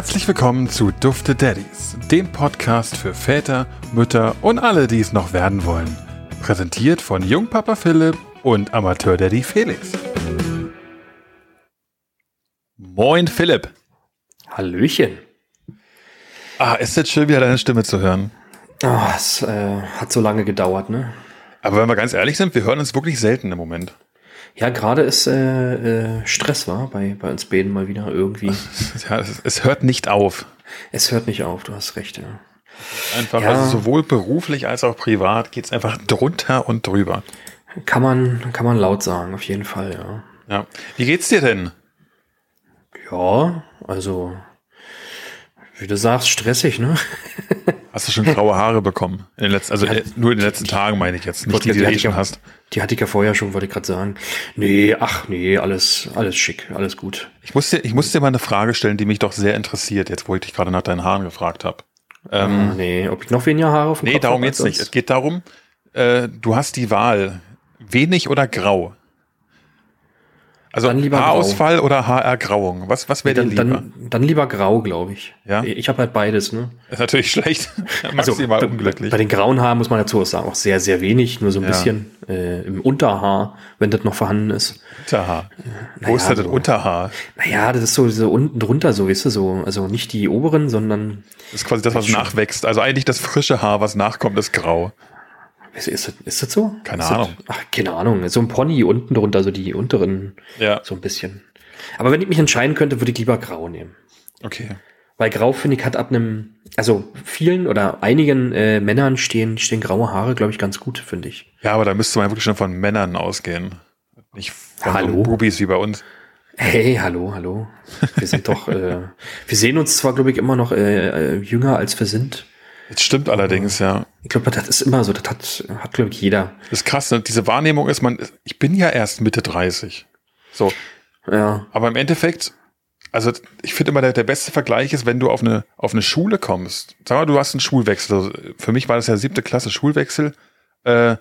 Herzlich willkommen zu Dufte Daddies, dem Podcast für Väter, Mütter und alle, die es noch werden wollen. Präsentiert von Jungpapa Philipp und Amateur-Daddy Felix. Moin Philipp. Hallöchen. Ah, ist jetzt schön, wieder deine Stimme zu hören. Oh, es äh, hat so lange gedauert, ne? Aber wenn wir ganz ehrlich sind, wir hören uns wirklich selten im Moment. Ja, gerade ist äh, äh, Stress war bei, bei uns beiden mal wieder irgendwie. ja, es, es, hört nicht auf. Es hört nicht auf, du hast recht, ja. Einfach, ja. also sowohl beruflich als auch privat geht es einfach drunter und drüber. Kann man, kann man laut sagen, auf jeden Fall, ja. Ja. Wie geht's dir denn? Ja, also, wie du sagst, stressig, ne? Hast du schon graue Haare bekommen? In den letzten, also ja, nur in den letzten Tagen meine ich jetzt, nicht die, die, die, die schon hast. Die hatte ich ja vorher schon, wollte ich gerade sagen. Nee, ach nee, alles, alles schick, alles gut. Ich muss, dir, ich muss dir mal eine Frage stellen, die mich doch sehr interessiert, jetzt wo ich dich gerade nach deinen Haaren gefragt habe. Ähm, ah, nee, ob ich noch weniger Haare auf dem Nee, Kopf darum jetzt nicht. Es geht darum, äh, du hast die Wahl, wenig oder grau. Also Haarausfall grau. oder Haarergrauung? Was, was wäre dir lieber? Dann, dann lieber grau, glaube ich. Ja? Ich habe halt beides. Ne? Ist natürlich schlecht. also, bei, unglücklich. Bei den grauen Haaren muss man dazu auch sagen, auch sehr, sehr wenig. Nur so ein ja. bisschen äh, im Unterhaar, wenn das noch vorhanden ist. Unterhaar? Äh, Wo ist das so, Unterhaar? Naja, das ist so, so unten drunter, so, weißt du, so. Also nicht die oberen, sondern... Das ist quasi das, was nachwächst. Also eigentlich das frische Haar, was nachkommt, ist grau. Ist, ist, das, ist das so? Keine ist Ahnung. Das, ach, keine Ahnung. So ein Pony unten drunter, so die unteren. Ja. So ein bisschen. Aber wenn ich mich entscheiden könnte, würde ich lieber grau nehmen. Okay. Weil grau, finde ich, hat ab einem, also vielen oder einigen äh, Männern stehen, stehen graue Haare, glaube ich, ganz gut, finde ich. Ja, aber da müsste man wirklich schon von Männern ausgehen. Nicht von hallo. So Bubis wie bei uns. Hey, hallo, hallo. Wir sind doch, äh, wir sehen uns zwar, glaube ich, immer noch äh, äh jünger, als wir sind. Das stimmt allerdings, ja. Ich glaube, das ist immer so. Das hat, hat glaube ich, jeder. Das ist krass, ne? diese Wahrnehmung ist, man, ich bin ja erst Mitte 30. So. Ja. Aber im Endeffekt, also ich finde immer, der, der beste Vergleich ist, wenn du auf eine, auf eine Schule kommst. Sag mal, du hast einen Schulwechsel. Also für mich war das ja siebte Klasse Schulwechsel. Äh,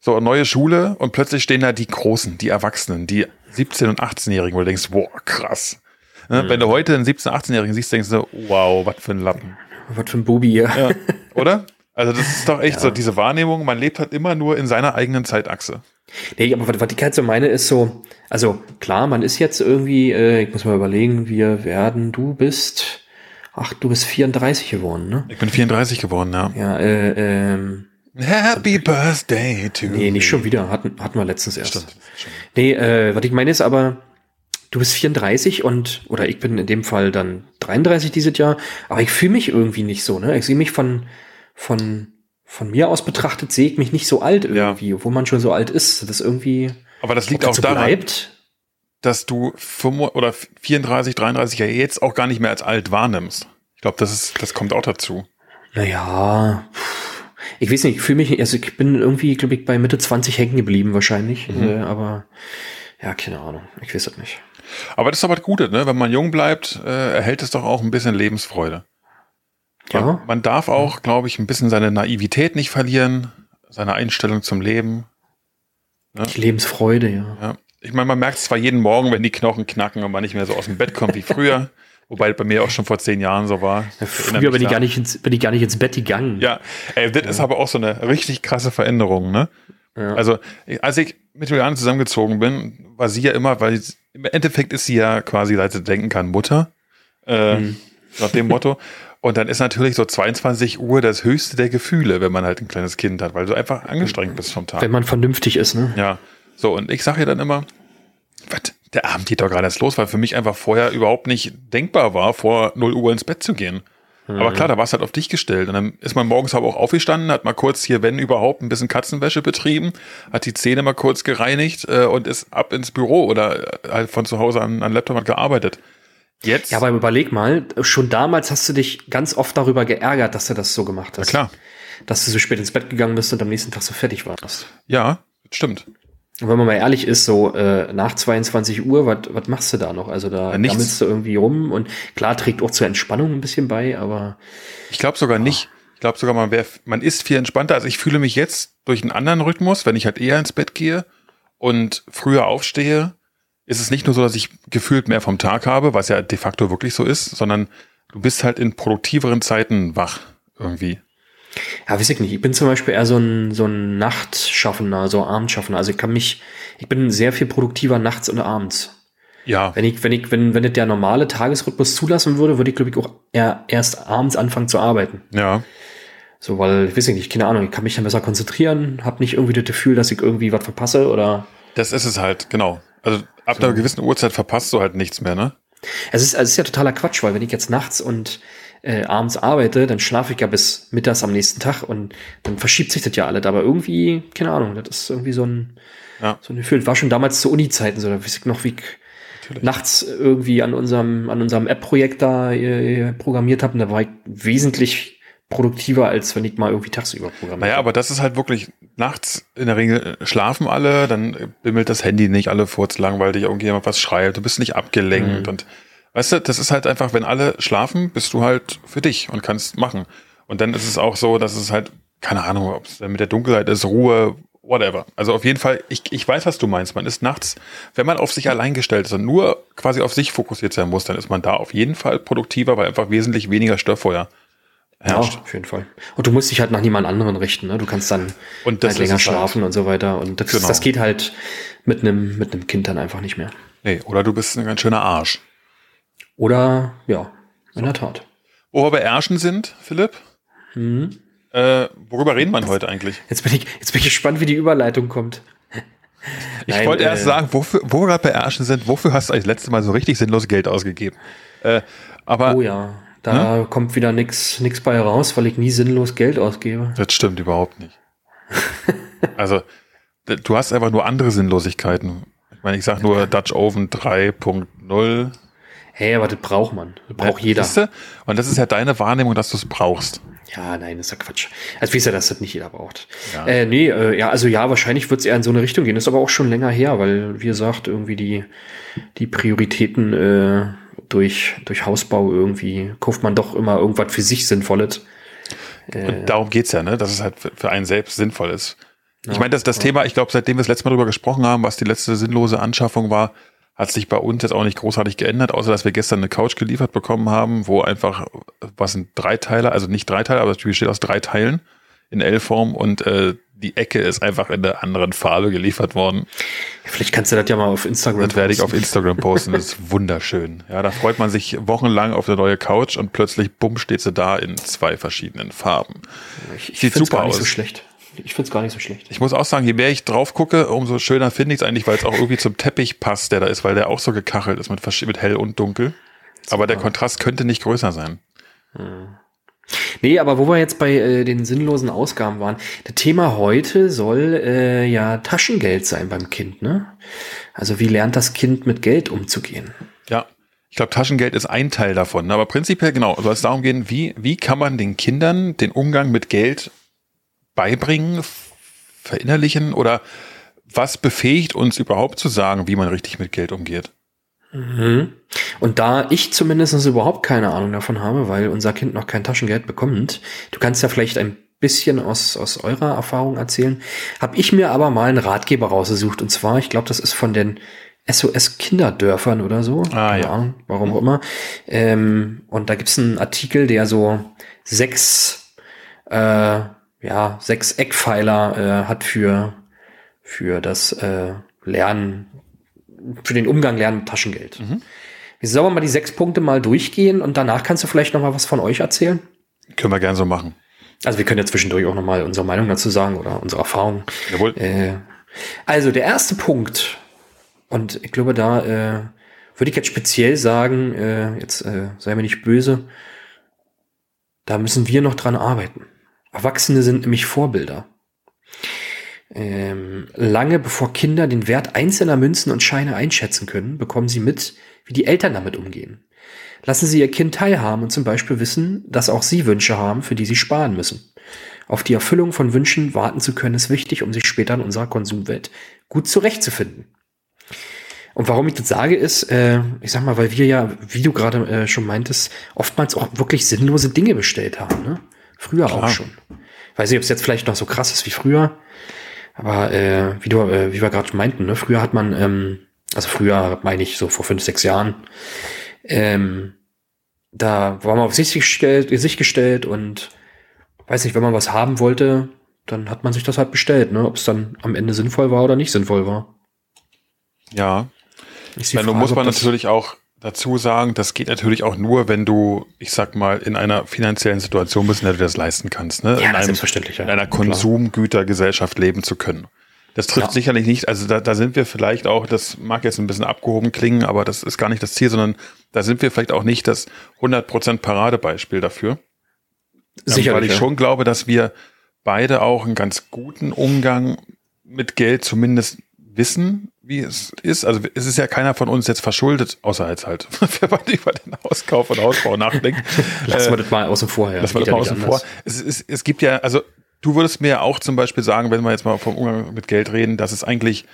so, eine neue Schule und plötzlich stehen da die Großen, die Erwachsenen, die 17- und 18-Jährigen, wo du denkst, boah, krass. Ne? Mhm. Wenn du heute einen 17-, 18-Jährigen siehst, denkst du, wow, was für ein Lappen. Was für ein Bubi hier. Ja. Oder? Also das ist doch echt ja. so, diese Wahrnehmung, man lebt halt immer nur in seiner eigenen Zeitachse. Nee, aber was, was ich halt so meine, ist so, also klar, man ist jetzt irgendwie, äh, ich muss mal überlegen, wir werden, du bist, ach, du bist 34 geworden, ne? Ich bin 34 geworden, ja. Ja, äh, ähm, Happy Birthday to Nee, nicht schon wieder, hatten, hatten wir letztens erst. Stimmt, stimmt. Nee, äh, was ich meine ist aber, du bist 34 und, oder ich bin in dem Fall dann 33 dieses Jahr, aber ich fühle mich irgendwie nicht so, ne? Ich sehe mich von, von, von mir aus betrachtet, sehe ich mich nicht so alt irgendwie, ja. obwohl man schon so alt ist. Das irgendwie. Aber das liegt auch daran, bleibt. dass du 5, oder 34, 33 ja jetzt auch gar nicht mehr als alt wahrnimmst. Ich glaube, das ist, das kommt auch dazu. Naja, ich weiß nicht, ich fühle mich, also ich bin irgendwie, glaube ich, bei Mitte 20 hängen geblieben wahrscheinlich, mhm. äh, aber ja, keine Ahnung, ich weiß es nicht. Aber das ist aber das Gute, ne? Wenn man jung bleibt, äh, erhält es doch auch ein bisschen Lebensfreude. Ja. Man, man darf auch, glaube ich, ein bisschen seine Naivität nicht verlieren, seine Einstellung zum Leben. Ne? Lebensfreude, ja. ja. Ich meine, man merkt es zwar jeden Morgen, wenn die Knochen knacken und man nicht mehr so aus dem Bett kommt wie früher. Wobei bei mir auch schon vor zehn Jahren so war. Ja, früher bin ich, gar nicht ins, bin ich gar nicht ins Bett gegangen. Ja, ey, das ja. ist aber auch so eine richtig krasse Veränderung, ne? Ja. Also, als ich mit Juliane zusammengezogen bin, war sie ja immer, weil im Endeffekt ist sie ja quasi, seit sie denken kann, Mutter. Äh, mhm. Nach dem Motto. Und dann ist natürlich so 22 Uhr das höchste der Gefühle, wenn man halt ein kleines Kind hat, weil du einfach angestrengt bist vom Tag. Wenn man vernünftig ist, ne? Ja. So, und ich sage ihr dann immer, was, der Abend geht doch gerade erst los, weil für mich einfach vorher überhaupt nicht denkbar war, vor 0 Uhr ins Bett zu gehen. Mhm. Aber klar, da war es halt auf dich gestellt. Und dann ist man morgens aber auch aufgestanden, hat mal kurz hier, wenn überhaupt, ein bisschen Katzenwäsche betrieben, hat die Zähne mal kurz gereinigt äh, und ist ab ins Büro oder äh, halt von zu Hause an, an Laptop hat gearbeitet. Jetzt? Ja, aber überleg mal, schon damals hast du dich ganz oft darüber geärgert, dass du das so gemacht hast. Na klar. Dass du so spät ins Bett gegangen bist und am nächsten Tag so fertig warst. Ja, stimmt. Und wenn man mal ehrlich ist, so äh, nach 22 Uhr, was machst du da noch? Also da ja, gammelst du irgendwie rum und klar trägt auch zur Entspannung ein bisschen bei, aber. Ich glaube sogar oh. nicht. Ich glaube sogar, man, wär, man ist viel entspannter. Also ich fühle mich jetzt durch einen anderen Rhythmus, wenn ich halt eher ins Bett gehe und früher aufstehe, ist es nicht nur so, dass ich gefühlt mehr vom Tag habe, was ja de facto wirklich so ist, sondern du bist halt in produktiveren Zeiten wach irgendwie. Ja, weiß ich nicht. Ich bin zum Beispiel eher so ein, so ein Nachtschaffender, so Abendschaffender. Also ich kann mich, ich bin sehr viel produktiver nachts und abends. Ja. Wenn ich, wenn ich, wenn, wenn das der normale Tagesrhythmus zulassen würde, würde ich, glaube ich, auch eher erst abends anfangen zu arbeiten. Ja. So, weil, ich weiß nicht, keine Ahnung, ich kann mich dann besser konzentrieren, habe nicht irgendwie das Gefühl, dass ich irgendwie was verpasse oder. Das ist es halt, genau. Also ab so. einer gewissen Uhrzeit verpasst du halt nichts mehr, ne? Es ist, es ist ja totaler Quatsch, weil wenn ich jetzt nachts und äh, abends arbeite, dann schlafe ich ja bis mittags am nächsten Tag und dann verschiebt sich das ja alles. Aber irgendwie, keine Ahnung, das ist irgendwie so ein, ja. so ein Gefühl. Das war schon damals zu Uni-Zeiten so, da weiß ich noch, wie ich Natürlich. nachts irgendwie an unserem, an unserem App-Projekt da äh, programmiert habe. Und da war ich wesentlich produktiver, als wenn ich mal irgendwie tagsüber programmiere. Naja, aber das ist halt wirklich nachts in der Regel schlafen alle, dann bimmelt das Handy nicht alle furzlang, weil dich irgendjemand was schreit, du bist nicht abgelenkt mhm. und weißt du, das ist halt einfach, wenn alle schlafen, bist du halt für dich und kannst machen. Und dann ist es auch so, dass es halt, keine Ahnung, ob es mit der Dunkelheit ist, Ruhe, whatever. Also auf jeden Fall, ich, ich weiß, was du meinst. Man ist nachts, wenn man auf sich allein gestellt ist und nur quasi auf sich fokussiert sein muss, dann ist man da auf jeden Fall produktiver, weil einfach wesentlich weniger Störfeuer herrscht. Ja, auf jeden Fall. Und du musst dich halt nach niemand anderen richten. Ne? Du kannst dann und halt länger halt. schlafen halt. und so weiter. Und das, genau. das geht halt mit einem mit einem Kind dann einfach nicht mehr. Nee, oder du bist ein ganz schöner Arsch. Oder, ja, in so. der Tat. Wo wir bei Ärschen sind, Philipp, hm. äh, worüber reden wir heute eigentlich? Jetzt bin, ich, jetzt bin ich gespannt, wie die Überleitung kommt. Ich Nein, wollte äh, erst sagen, wofür, wo wir gerade bei Ärschen sind, wofür hast du eigentlich das letzte Mal so richtig sinnlos Geld ausgegeben? Äh, aber, oh ja. Da hm? kommt wieder nichts nix bei raus, weil ich nie sinnlos Geld ausgebe. Das stimmt überhaupt nicht. also, du hast einfach nur andere Sinnlosigkeiten. Ich meine, ich sag nur Dutch Oven 3.0. Hey, aber das braucht man. Das braucht ja, jeder. Siehste? Und das ist ja deine Wahrnehmung, dass du es brauchst. Ja, nein, das ist ja Quatsch. Also wie ist ja, dass das nicht jeder braucht. Ja. Äh, nee, äh, ja, also ja, wahrscheinlich wird es eher in so eine Richtung gehen. Das ist aber auch schon länger her, weil, wie gesagt, irgendwie die, die Prioritäten äh, durch, durch Hausbau irgendwie kauft man doch immer irgendwas für sich Sinnvolles. Äh, Und darum geht's ja, ne? dass es halt für einen selbst sinnvoll ist. Ich meine, das, das ja. Thema, ich glaube, seitdem wir das letzte Mal darüber gesprochen haben, was die letzte sinnlose Anschaffung war, hat sich bei uns jetzt auch nicht großartig geändert, außer dass wir gestern eine Couch geliefert bekommen haben, wo einfach, was sind Dreiteiler, also nicht Dreiteiler, aber das besteht aus drei Teilen in L-Form und äh, die Ecke ist einfach in einer anderen Farbe geliefert worden. Vielleicht kannst du das ja mal auf Instagram posten. Das werde ich auf Instagram posten. Das ist wunderschön. Ja, da freut man sich wochenlang auf eine neue Couch und plötzlich, bumm, steht sie da in zwei verschiedenen Farben. Ich, ich Sieht super gar nicht aus. so schlecht. Ich finde es gar nicht so schlecht. Ich muss auch sagen, je mehr ich drauf gucke, umso schöner finde ich es eigentlich, weil es auch irgendwie zum Teppich passt, der da ist, weil der auch so gekachelt ist mit, mit hell und dunkel. Super. Aber der Kontrast könnte nicht größer sein. Hm. Nee, aber wo wir jetzt bei äh, den sinnlosen Ausgaben waren, das Thema heute soll äh, ja Taschengeld sein beim Kind, ne? Also wie lernt das Kind mit Geld umzugehen? Ja, ich glaube, Taschengeld ist ein Teil davon. Aber prinzipiell, genau, soll es darum gehen, wie, wie kann man den Kindern den Umgang mit Geld beibringen, verinnerlichen oder was befähigt uns überhaupt zu sagen, wie man richtig mit Geld umgeht? Mhm. Und da ich zumindest überhaupt keine Ahnung davon habe, weil unser Kind noch kein Taschengeld bekommt, du kannst ja vielleicht ein bisschen aus, aus eurer Erfahrung erzählen, habe ich mir aber mal einen Ratgeber rausgesucht. Und zwar, ich glaube, das ist von den SOS Kinderdörfern oder so. Ah, ja. Ahnung, warum auch immer. Ähm, und da gibt's einen Artikel, der so sechs, äh, ja, sechs Eckpfeiler äh, hat für, für das äh, Lernen für den Umgang lernen mit Taschengeld. Mhm. Wir sollen wir mal die sechs Punkte mal durchgehen und danach kannst du vielleicht noch mal was von euch erzählen? Können wir gerne so machen. Also wir können ja zwischendurch auch noch mal unsere Meinung dazu sagen oder unsere Erfahrung. Jawohl. Äh, also der erste Punkt und ich glaube da äh, würde ich jetzt speziell sagen, äh, jetzt äh, sei mir nicht böse, da müssen wir noch dran arbeiten. Erwachsene sind nämlich Vorbilder. Ähm, lange bevor Kinder den Wert einzelner Münzen und Scheine einschätzen können, bekommen sie mit, wie die Eltern damit umgehen. Lassen Sie Ihr Kind teilhaben und zum Beispiel wissen, dass auch Sie Wünsche haben, für die Sie sparen müssen. Auf die Erfüllung von Wünschen warten zu können, ist wichtig, um sich später in unserer Konsumwelt gut zurechtzufinden. Und warum ich das sage, ist, äh, ich sag mal, weil wir ja, wie du gerade äh, schon meintest, oftmals auch wirklich sinnlose Dinge bestellt haben. Ne? Früher Klar. auch schon. Weiß nicht, ob es jetzt vielleicht noch so krass ist wie früher. Aber äh, wie, du, äh, wie wir gerade meinten, ne? früher hat man, ähm, Also früher meine ich so vor fünf, sechs Jahren. Ähm, da war man auf sich gestellt, sich gestellt und weiß nicht, wenn man was haben wollte, dann hat man sich das halt bestellt, ne? Ob es dann am Ende sinnvoll war oder nicht sinnvoll war. Ja. Dann muss man natürlich auch dazu sagen, das geht natürlich auch nur, wenn du, ich sag mal, in einer finanziellen Situation bist, in der du das leisten kannst, ne? Ja, in, einem, selbstverständlich, ja. in einer Konsumgütergesellschaft leben zu können. Das trifft ja. sicherlich nicht, also da, da sind wir vielleicht auch, das mag jetzt ein bisschen abgehoben klingen, aber das ist gar nicht das Ziel, sondern da sind wir vielleicht auch nicht das 100% Paradebeispiel dafür. Sicherlich. Ähm, weil ich ja. schon glaube, dass wir beide auch einen ganz guten Umgang mit Geld zumindest wissen, wie es ist. Also es ist ja keiner von uns jetzt verschuldet, außer jetzt halt, wenn man über den Hauskauf und Hausbau nachdenkt. Lassen wir das mal außen vor. Ja. Lassen wir das mal außen vor. Es, es, es gibt ja, also du würdest mir auch zum Beispiel sagen, wenn wir jetzt mal vom Umgang mit Geld reden, dass es eigentlich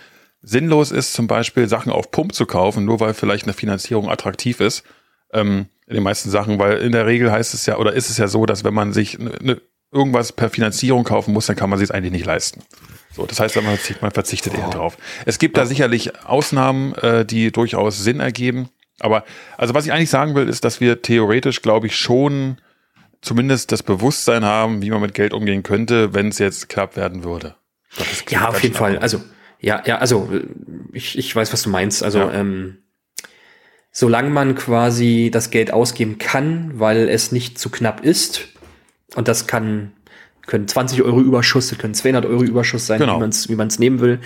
sinnlos ist, zum Beispiel Sachen auf Pump zu kaufen, nur weil vielleicht eine Finanzierung attraktiv ist. Ähm, in den meisten Sachen, weil in der Regel heißt es ja, oder ist es ja so, dass wenn man sich ne, ne, irgendwas per Finanzierung kaufen muss, dann kann man sich es eigentlich nicht leisten. So, das heißt, man verzichtet, man verzichtet oh. eher drauf. Es gibt da sicherlich Ausnahmen, äh, die durchaus Sinn ergeben. Aber also was ich eigentlich sagen will, ist, dass wir theoretisch, glaube ich, schon zumindest das Bewusstsein haben, wie man mit Geld umgehen könnte, wenn es jetzt knapp werden würde. Ja, auf jeden Fall. Also ja, ja, also ich, ich weiß, was du meinst. Also ja. ähm, solange man quasi das Geld ausgeben kann, weil es nicht zu knapp ist, und das kann können 20 Euro Überschuss, das können 200 Euro Überschuss sein, genau. wie man es wie man's nehmen will,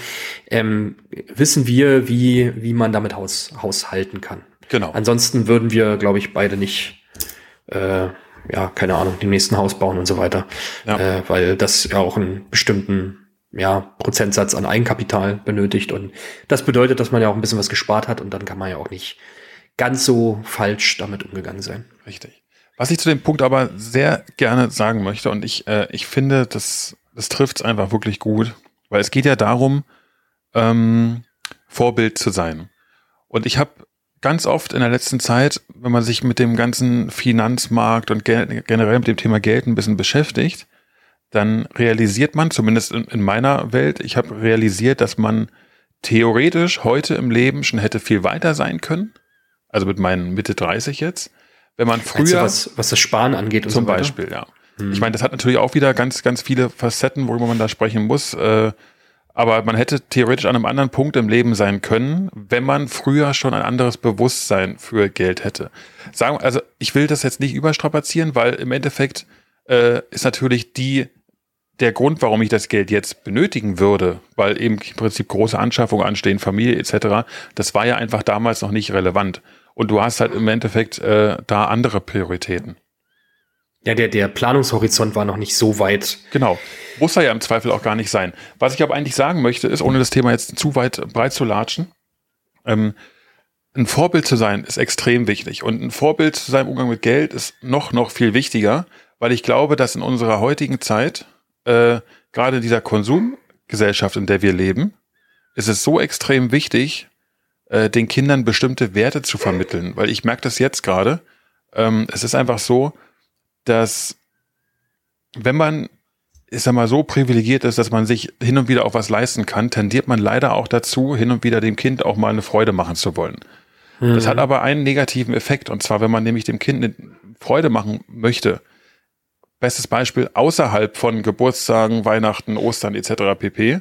ähm, wissen wir, wie, wie man damit haus, haushalten kann. Genau. Ansonsten würden wir, glaube ich, beide nicht, äh, ja, keine Ahnung, dem nächsten Haus bauen und so weiter, ja. äh, weil das ja auch einen bestimmten ja, Prozentsatz an Eigenkapital benötigt und das bedeutet, dass man ja auch ein bisschen was gespart hat und dann kann man ja auch nicht ganz so falsch damit umgegangen sein. Richtig. Was ich zu dem Punkt aber sehr gerne sagen möchte, und ich, äh, ich finde, das, das trifft es einfach wirklich gut, weil es geht ja darum, ähm, Vorbild zu sein. Und ich habe ganz oft in der letzten Zeit, wenn man sich mit dem ganzen Finanzmarkt und generell mit dem Thema Geld ein bisschen beschäftigt, dann realisiert man, zumindest in, in meiner Welt, ich habe realisiert, dass man theoretisch heute im Leben schon hätte viel weiter sein können. Also mit meinen Mitte 30 jetzt wenn man früher. Du, was, was das Sparen angeht und Zum so Beispiel, ja. Hm. Ich meine, das hat natürlich auch wieder ganz, ganz viele Facetten, worüber man da sprechen muss. Äh, aber man hätte theoretisch an einem anderen Punkt im Leben sein können, wenn man früher schon ein anderes Bewusstsein für Geld hätte. Sagen, also ich will das jetzt nicht überstrapazieren, weil im Endeffekt äh, ist natürlich die der Grund, warum ich das Geld jetzt benötigen würde, weil eben im Prinzip große Anschaffungen anstehen, Familie etc., das war ja einfach damals noch nicht relevant. Und du hast halt im Endeffekt äh, da andere Prioritäten. Ja, der, der Planungshorizont war noch nicht so weit. Genau. Muss er ja im Zweifel auch gar nicht sein. Was ich aber eigentlich sagen möchte, ist, ohne das Thema jetzt zu weit breit zu latschen, ähm, ein Vorbild zu sein ist extrem wichtig. Und ein Vorbild zu seinem Umgang mit Geld ist noch, noch viel wichtiger, weil ich glaube, dass in unserer heutigen Zeit, äh, gerade in dieser Konsumgesellschaft, in der wir leben, ist es so extrem wichtig, äh, den Kindern bestimmte Werte zu vermitteln. Weil ich merke das jetzt gerade. Ähm, es ist einfach so, dass wenn man, ich sag mal, so privilegiert ist, dass man sich hin und wieder auch was leisten kann, tendiert man leider auch dazu, hin und wieder dem Kind auch mal eine Freude machen zu wollen. Mhm. Das hat aber einen negativen Effekt. Und zwar, wenn man nämlich dem Kind eine Freude machen möchte, bestes Beispiel außerhalb von Geburtstagen, Weihnachten, Ostern etc. pp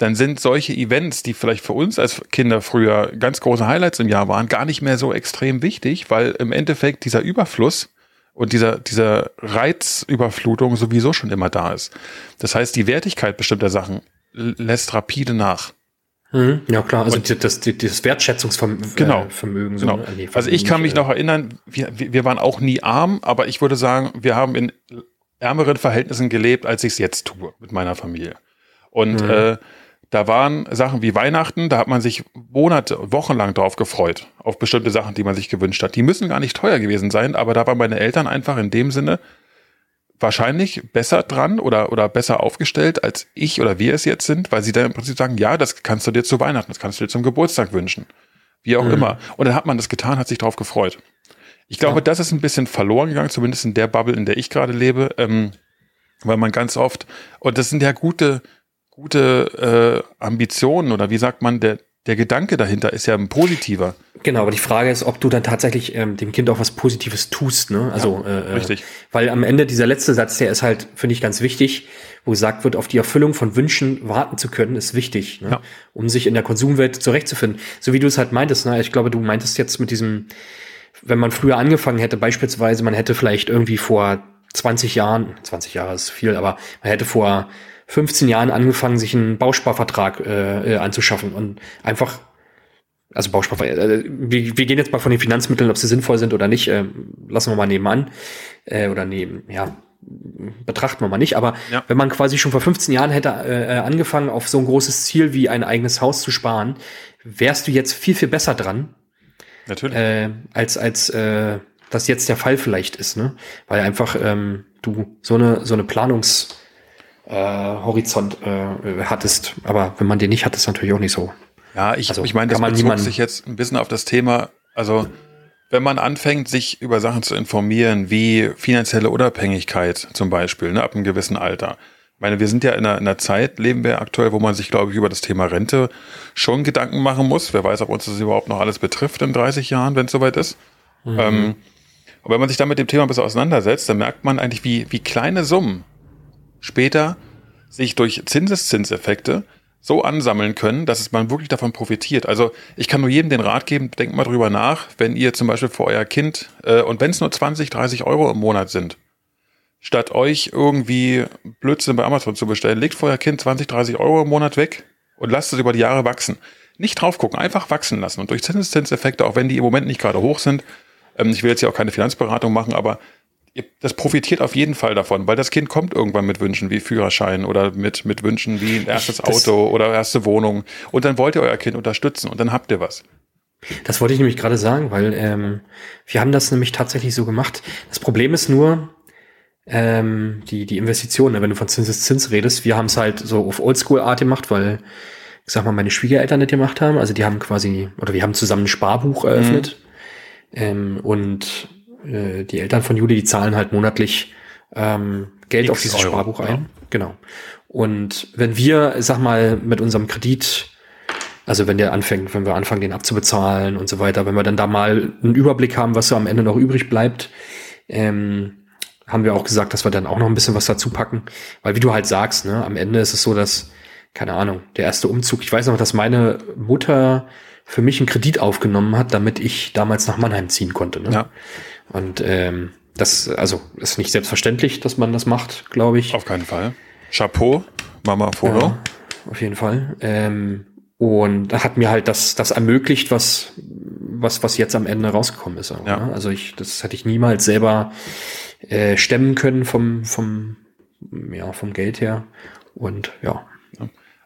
dann sind solche Events, die vielleicht für uns als Kinder früher ganz große Highlights im Jahr waren, gar nicht mehr so extrem wichtig, weil im Endeffekt dieser Überfluss und dieser, dieser Reizüberflutung sowieso schon immer da ist. Das heißt, die Wertigkeit bestimmter Sachen lässt rapide nach. Mhm, ja klar, also und, das, das, das Wertschätzungsvermögen. Genau, äh, Vermögen, so, genau. Ne? Nee, also ich kann mich noch erinnern, wir, wir waren auch nie arm, aber ich würde sagen, wir haben in ärmeren Verhältnissen gelebt, als ich es jetzt tue mit meiner Familie. Und mhm. äh, da waren Sachen wie Weihnachten, da hat man sich Monate, Wochenlang drauf gefreut, auf bestimmte Sachen, die man sich gewünscht hat. Die müssen gar nicht teuer gewesen sein, aber da waren meine Eltern einfach in dem Sinne wahrscheinlich besser dran oder, oder besser aufgestellt, als ich oder wir es jetzt sind, weil sie dann im Prinzip sagen, ja, das kannst du dir zu Weihnachten, das kannst du dir zum Geburtstag wünschen. Wie auch mhm. immer. Und dann hat man das getan, hat sich drauf gefreut. Ich glaube, ja. das ist ein bisschen verloren gegangen, zumindest in der Bubble, in der ich gerade lebe, ähm, weil man ganz oft, und das sind ja gute, gute äh, Ambitionen oder wie sagt man, der, der Gedanke dahinter ist ja ein positiver. Genau, aber die Frage ist, ob du dann tatsächlich ähm, dem Kind auch was Positives tust. Ne? Also, ja, äh, richtig. Weil am Ende dieser letzte Satz, der ist halt, finde ich, ganz wichtig, wo gesagt wird, auf die Erfüllung von Wünschen warten zu können, ist wichtig, ne? Ja. um sich in der Konsumwelt zurechtzufinden. So wie du es halt meintest. Ne? Ich glaube, du meintest jetzt mit diesem, wenn man früher angefangen hätte, beispielsweise, man hätte vielleicht irgendwie vor 20 Jahren, 20 Jahre ist viel, aber man hätte vor 15 Jahren angefangen, sich einen Bausparvertrag äh, äh, anzuschaffen und einfach, also Bausparvertrag, äh, wir, wir gehen jetzt mal von den Finanzmitteln, ob sie sinnvoll sind oder nicht, äh, lassen wir mal nebenan äh, oder neben, ja, betrachten wir mal nicht, aber Ja. wenn man quasi schon vor 15 Jahren hätte äh, äh, angefangen, auf so ein großes Ziel wie ein eigenes Haus zu sparen, wärst du jetzt viel, viel besser dran, Natürlich. äh, als als äh, das jetzt der Fall vielleicht ist, ne? Weil einfach ähm, du so eine so eine Planungs Horizont äh, hattest. Aber wenn man den nicht hat, ist natürlich auch nicht so. Ja, ich, Also, ich meine, das bezog sich jetzt ein bisschen auf das Thema, also wenn man anfängt, sich über Sachen zu informieren, wie finanzielle Unabhängigkeit zum Beispiel, ne, ab einem gewissen Alter. Ich meine, wir sind ja in einer, in einer Zeit, leben wir aktuell, wo man sich, glaube ich, über das Thema Rente schon Gedanken machen muss. Wer weiß, ob uns das überhaupt noch alles betrifft in 30 Jahren, wenn es soweit ist. Ähm, und wenn man sich dann mit dem Thema ein bisschen auseinandersetzt, dann merkt man eigentlich, wie, wie kleine Summen später sich durch Zinseszinseffekte so ansammeln können, dass es man wirklich davon profitiert. Also ich kann nur jedem den Rat geben, denkt mal drüber nach, wenn ihr zum Beispiel für euer Kind, äh, und wenn es nur 20, 30 Euro im Monat sind, statt euch irgendwie Blödsinn bei Amazon zu bestellen, legt für euer Kind 20, 30 Euro im Monat weg und lasst es über die Jahre wachsen. Nicht drauf gucken, einfach wachsen lassen. Und durch Zinseszinseffekte, auch wenn die im Moment nicht gerade hoch sind, ähm, ich will jetzt hier auch keine Finanzberatung machen, aber das profitiert auf jeden Fall davon, weil das Kind kommt irgendwann mit Wünschen wie Führerschein oder mit, mit Wünschen wie ein erstes Das- Auto oder erste Wohnung. Und dann wollt ihr euer Kind unterstützen und dann habt ihr was. Das wollte ich nämlich gerade sagen, weil ähm, wir haben das nämlich tatsächlich so gemacht. Das Problem ist nur, ähm, die, die Investitionen, ne, wenn du von Zinseszins redest, wir haben es halt so auf Oldschool-Art gemacht, weil, ich sag mal, meine Schwiegereltern das gemacht haben. Also die haben quasi, oder wir haben zusammen ein Sparbuch eröffnet. Ähm, und äh, die Eltern von Juli, die zahlen halt monatlich ähm, Geld X auf dieses Euro, Sparbuch ja. ein. Genau. Und wenn wir, sag mal, mit unserem Kredit also wenn der anfängt, wenn wir anfangen, den abzubezahlen und so weiter, wenn wir dann da mal einen Überblick haben, was so am Ende noch übrig bleibt, ähm, haben wir auch gesagt, dass wir dann auch noch ein bisschen was dazu packen. Weil wie du halt sagst, ne, am Ende ist es so, dass, keine Ahnung, der erste Umzug, ich weiß noch, dass meine Mutter für mich einen Kredit aufgenommen hat, damit ich damals nach Mannheim ziehen konnte. Ne? Ja. Und ähm, das, also ist nicht selbstverständlich, dass man das macht, glaube ich. Auf keinen Fall. Chapeau, Mama Foto. Ja, auf jeden Fall. Ähm, und hat mir halt das, das ermöglicht, was, was, was jetzt am Ende rausgekommen ist. Auch, Ja. ne? Also ich, das hätte ich niemals selber äh, stemmen können vom, vom, ja, vom Geld her. Und ja.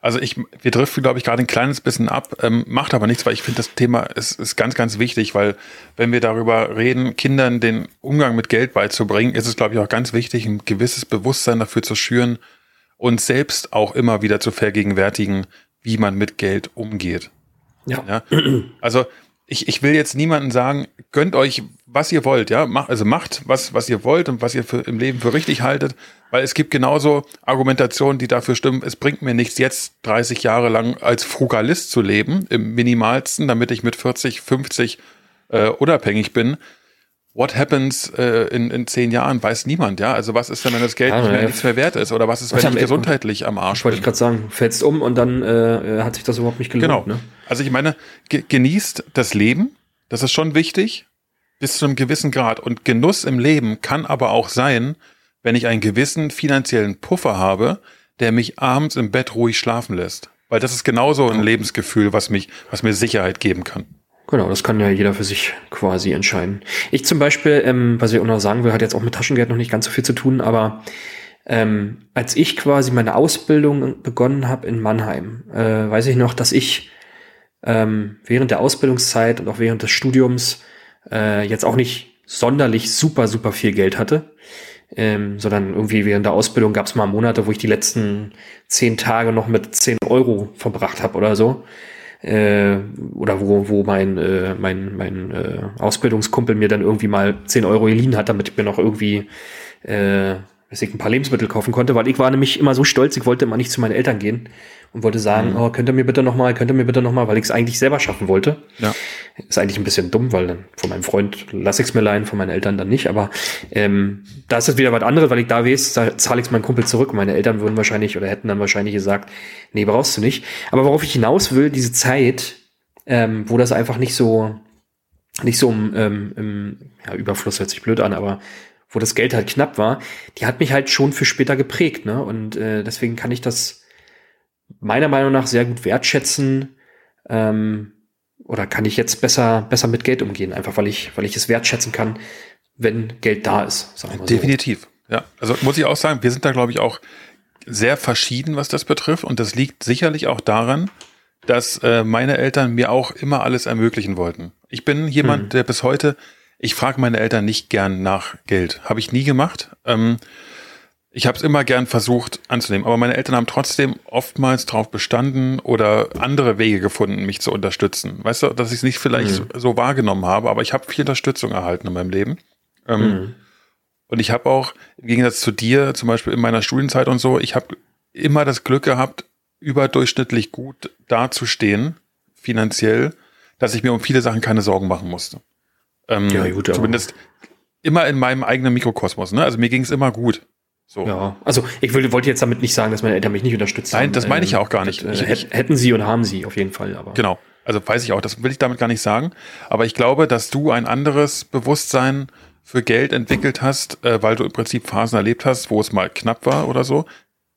Also ich, wir driften, glaube ich, gerade ein kleines bisschen ab, ähm, macht aber nichts, weil ich finde, das Thema ist, ist ganz, ganz wichtig, weil wenn wir darüber reden, Kindern den Umgang mit Geld beizubringen, ist es, glaube ich, auch ganz wichtig, ein gewisses Bewusstsein dafür zu schüren und selbst auch immer wieder zu vergegenwärtigen, wie man mit Geld umgeht. Ja. Ja? Also ich, ich will jetzt niemandem sagen, gönnt euch, was ihr wollt, ja, Mach, also macht, was, was ihr wollt und was ihr für, im Leben für richtig haltet, weil es gibt genauso Argumentationen, die dafür stimmen, es bringt mir nichts, jetzt 30 Jahre lang als Frugalist zu leben, im minimalsten, damit ich mit 40, 50 äh, unabhängig bin. What happens äh, in, in zehn Jahren, weiß niemand, ja. Also was ist denn, wenn das Geld Ja, nicht mehr, ja. nichts mehr wert ist? Oder was ist, Was wenn am ich gesundheitlich am Arsch Wollte bin? ich gerade sagen, fällst um und dann äh, hat sich das überhaupt nicht gelohnt. Genau. Ne? Also ich meine, ge genießt das Leben, das ist schon wichtig, bis zu einem gewissen Grad. Und Genuss im Leben kann aber auch sein, wenn ich einen gewissen finanziellen Puffer habe, der mich abends im Bett ruhig schlafen lässt. Weil das ist genauso ein Lebensgefühl, was mich, was mir Sicherheit geben kann. Genau, das kann ja jeder für sich quasi entscheiden. Ich zum Beispiel, ähm, was ich auch noch sagen will, hat jetzt auch mit Taschengeld noch nicht ganz so viel zu tun, aber ähm, als ich quasi meine Ausbildung begonnen habe in Mannheim, äh, weiß ich noch, dass ich ähm, während der Ausbildungszeit und auch während des Studiums äh, jetzt auch nicht sonderlich super, super viel Geld hatte. Ähm, sondern irgendwie während der Ausbildung gab es mal Monate, wo ich die letzten zehn Tage noch mit 10 Euro verbracht habe oder so äh, oder wo, wo mein, äh, mein, mein äh, Ausbildungskumpel mir dann irgendwie mal 10 Euro geliehen hat, damit ich mir noch irgendwie äh, weiß ich, ein paar Lebensmittel kaufen konnte, weil ich war nämlich immer so stolz, ich wollte immer nicht zu meinen Eltern gehen und wollte sagen, mhm. oh, könnt ihr mir bitte noch mal, könnt ihr mir bitte noch mal, weil ich es eigentlich selber schaffen wollte. Ja. Ist eigentlich ein bisschen dumm, weil dann von meinem Freund lasse ich es mir leihen, von meinen Eltern dann nicht. Aber ähm, da ist es wieder was anderes, weil ich da weiß, da zahle ich es meinem Kumpel zurück. Meine Eltern würden wahrscheinlich oder hätten dann wahrscheinlich gesagt, nee, brauchst du nicht. Aber worauf ich hinaus will, diese Zeit, ähm, wo das einfach nicht so nicht so im, ähm, im ja, Überfluss hört sich blöd an, aber wo das Geld halt knapp war, die hat mich halt schon für später geprägt, ne? Und äh, deswegen kann ich das meiner Meinung nach sehr gut wertschätzen. Ähm, oder kann ich jetzt besser, besser mit Geld umgehen, einfach weil ich, weil ich es wertschätzen kann, wenn Geld da ist. Sagen wir Definitiv. So. Ja, also muss ich auch sagen, wir sind da, glaube ich, auch sehr verschieden, was das betrifft. Und das liegt sicherlich auch daran, dass äh, meine Eltern mir auch immer alles ermöglichen wollten. Ich bin jemand, mhm. der bis heute, ich frage meine Eltern nicht gern nach Geld. Habe ich nie gemacht. Ähm, ich habe es immer gern versucht anzunehmen, aber meine Eltern haben trotzdem oftmals darauf bestanden oder andere Wege gefunden, mich zu unterstützen. Weißt du, dass ich es nicht vielleicht mhm. so, wahrgenommen habe, aber ich habe viel Unterstützung erhalten in meinem Leben. Ähm, mhm. Und ich habe auch, im Gegensatz zu dir, zum Beispiel in meiner Studienzeit und so, ich habe immer das Glück gehabt, überdurchschnittlich gut dazustehen, finanziell, dass ich mir um viele Sachen keine Sorgen machen musste. Ähm, ja, gut, zumindest immer in meinem eigenen Mikrokosmos. Ne? Also mir ging es immer gut. So. Ja, also ich will, wollte jetzt damit nicht sagen, dass meine Eltern mich nicht unterstützt Nein, haben. Nein, das meine ich ja auch gar nicht. Ähm, ich, hätten sie und haben sie auf jeden Fall. Aber. Genau, also weiß ich auch, das will ich damit gar nicht sagen. Aber ich glaube, dass du ein anderes Bewusstsein für Geld entwickelt hast, äh, weil du im Prinzip Phasen erlebt hast, wo es mal knapp war oder so.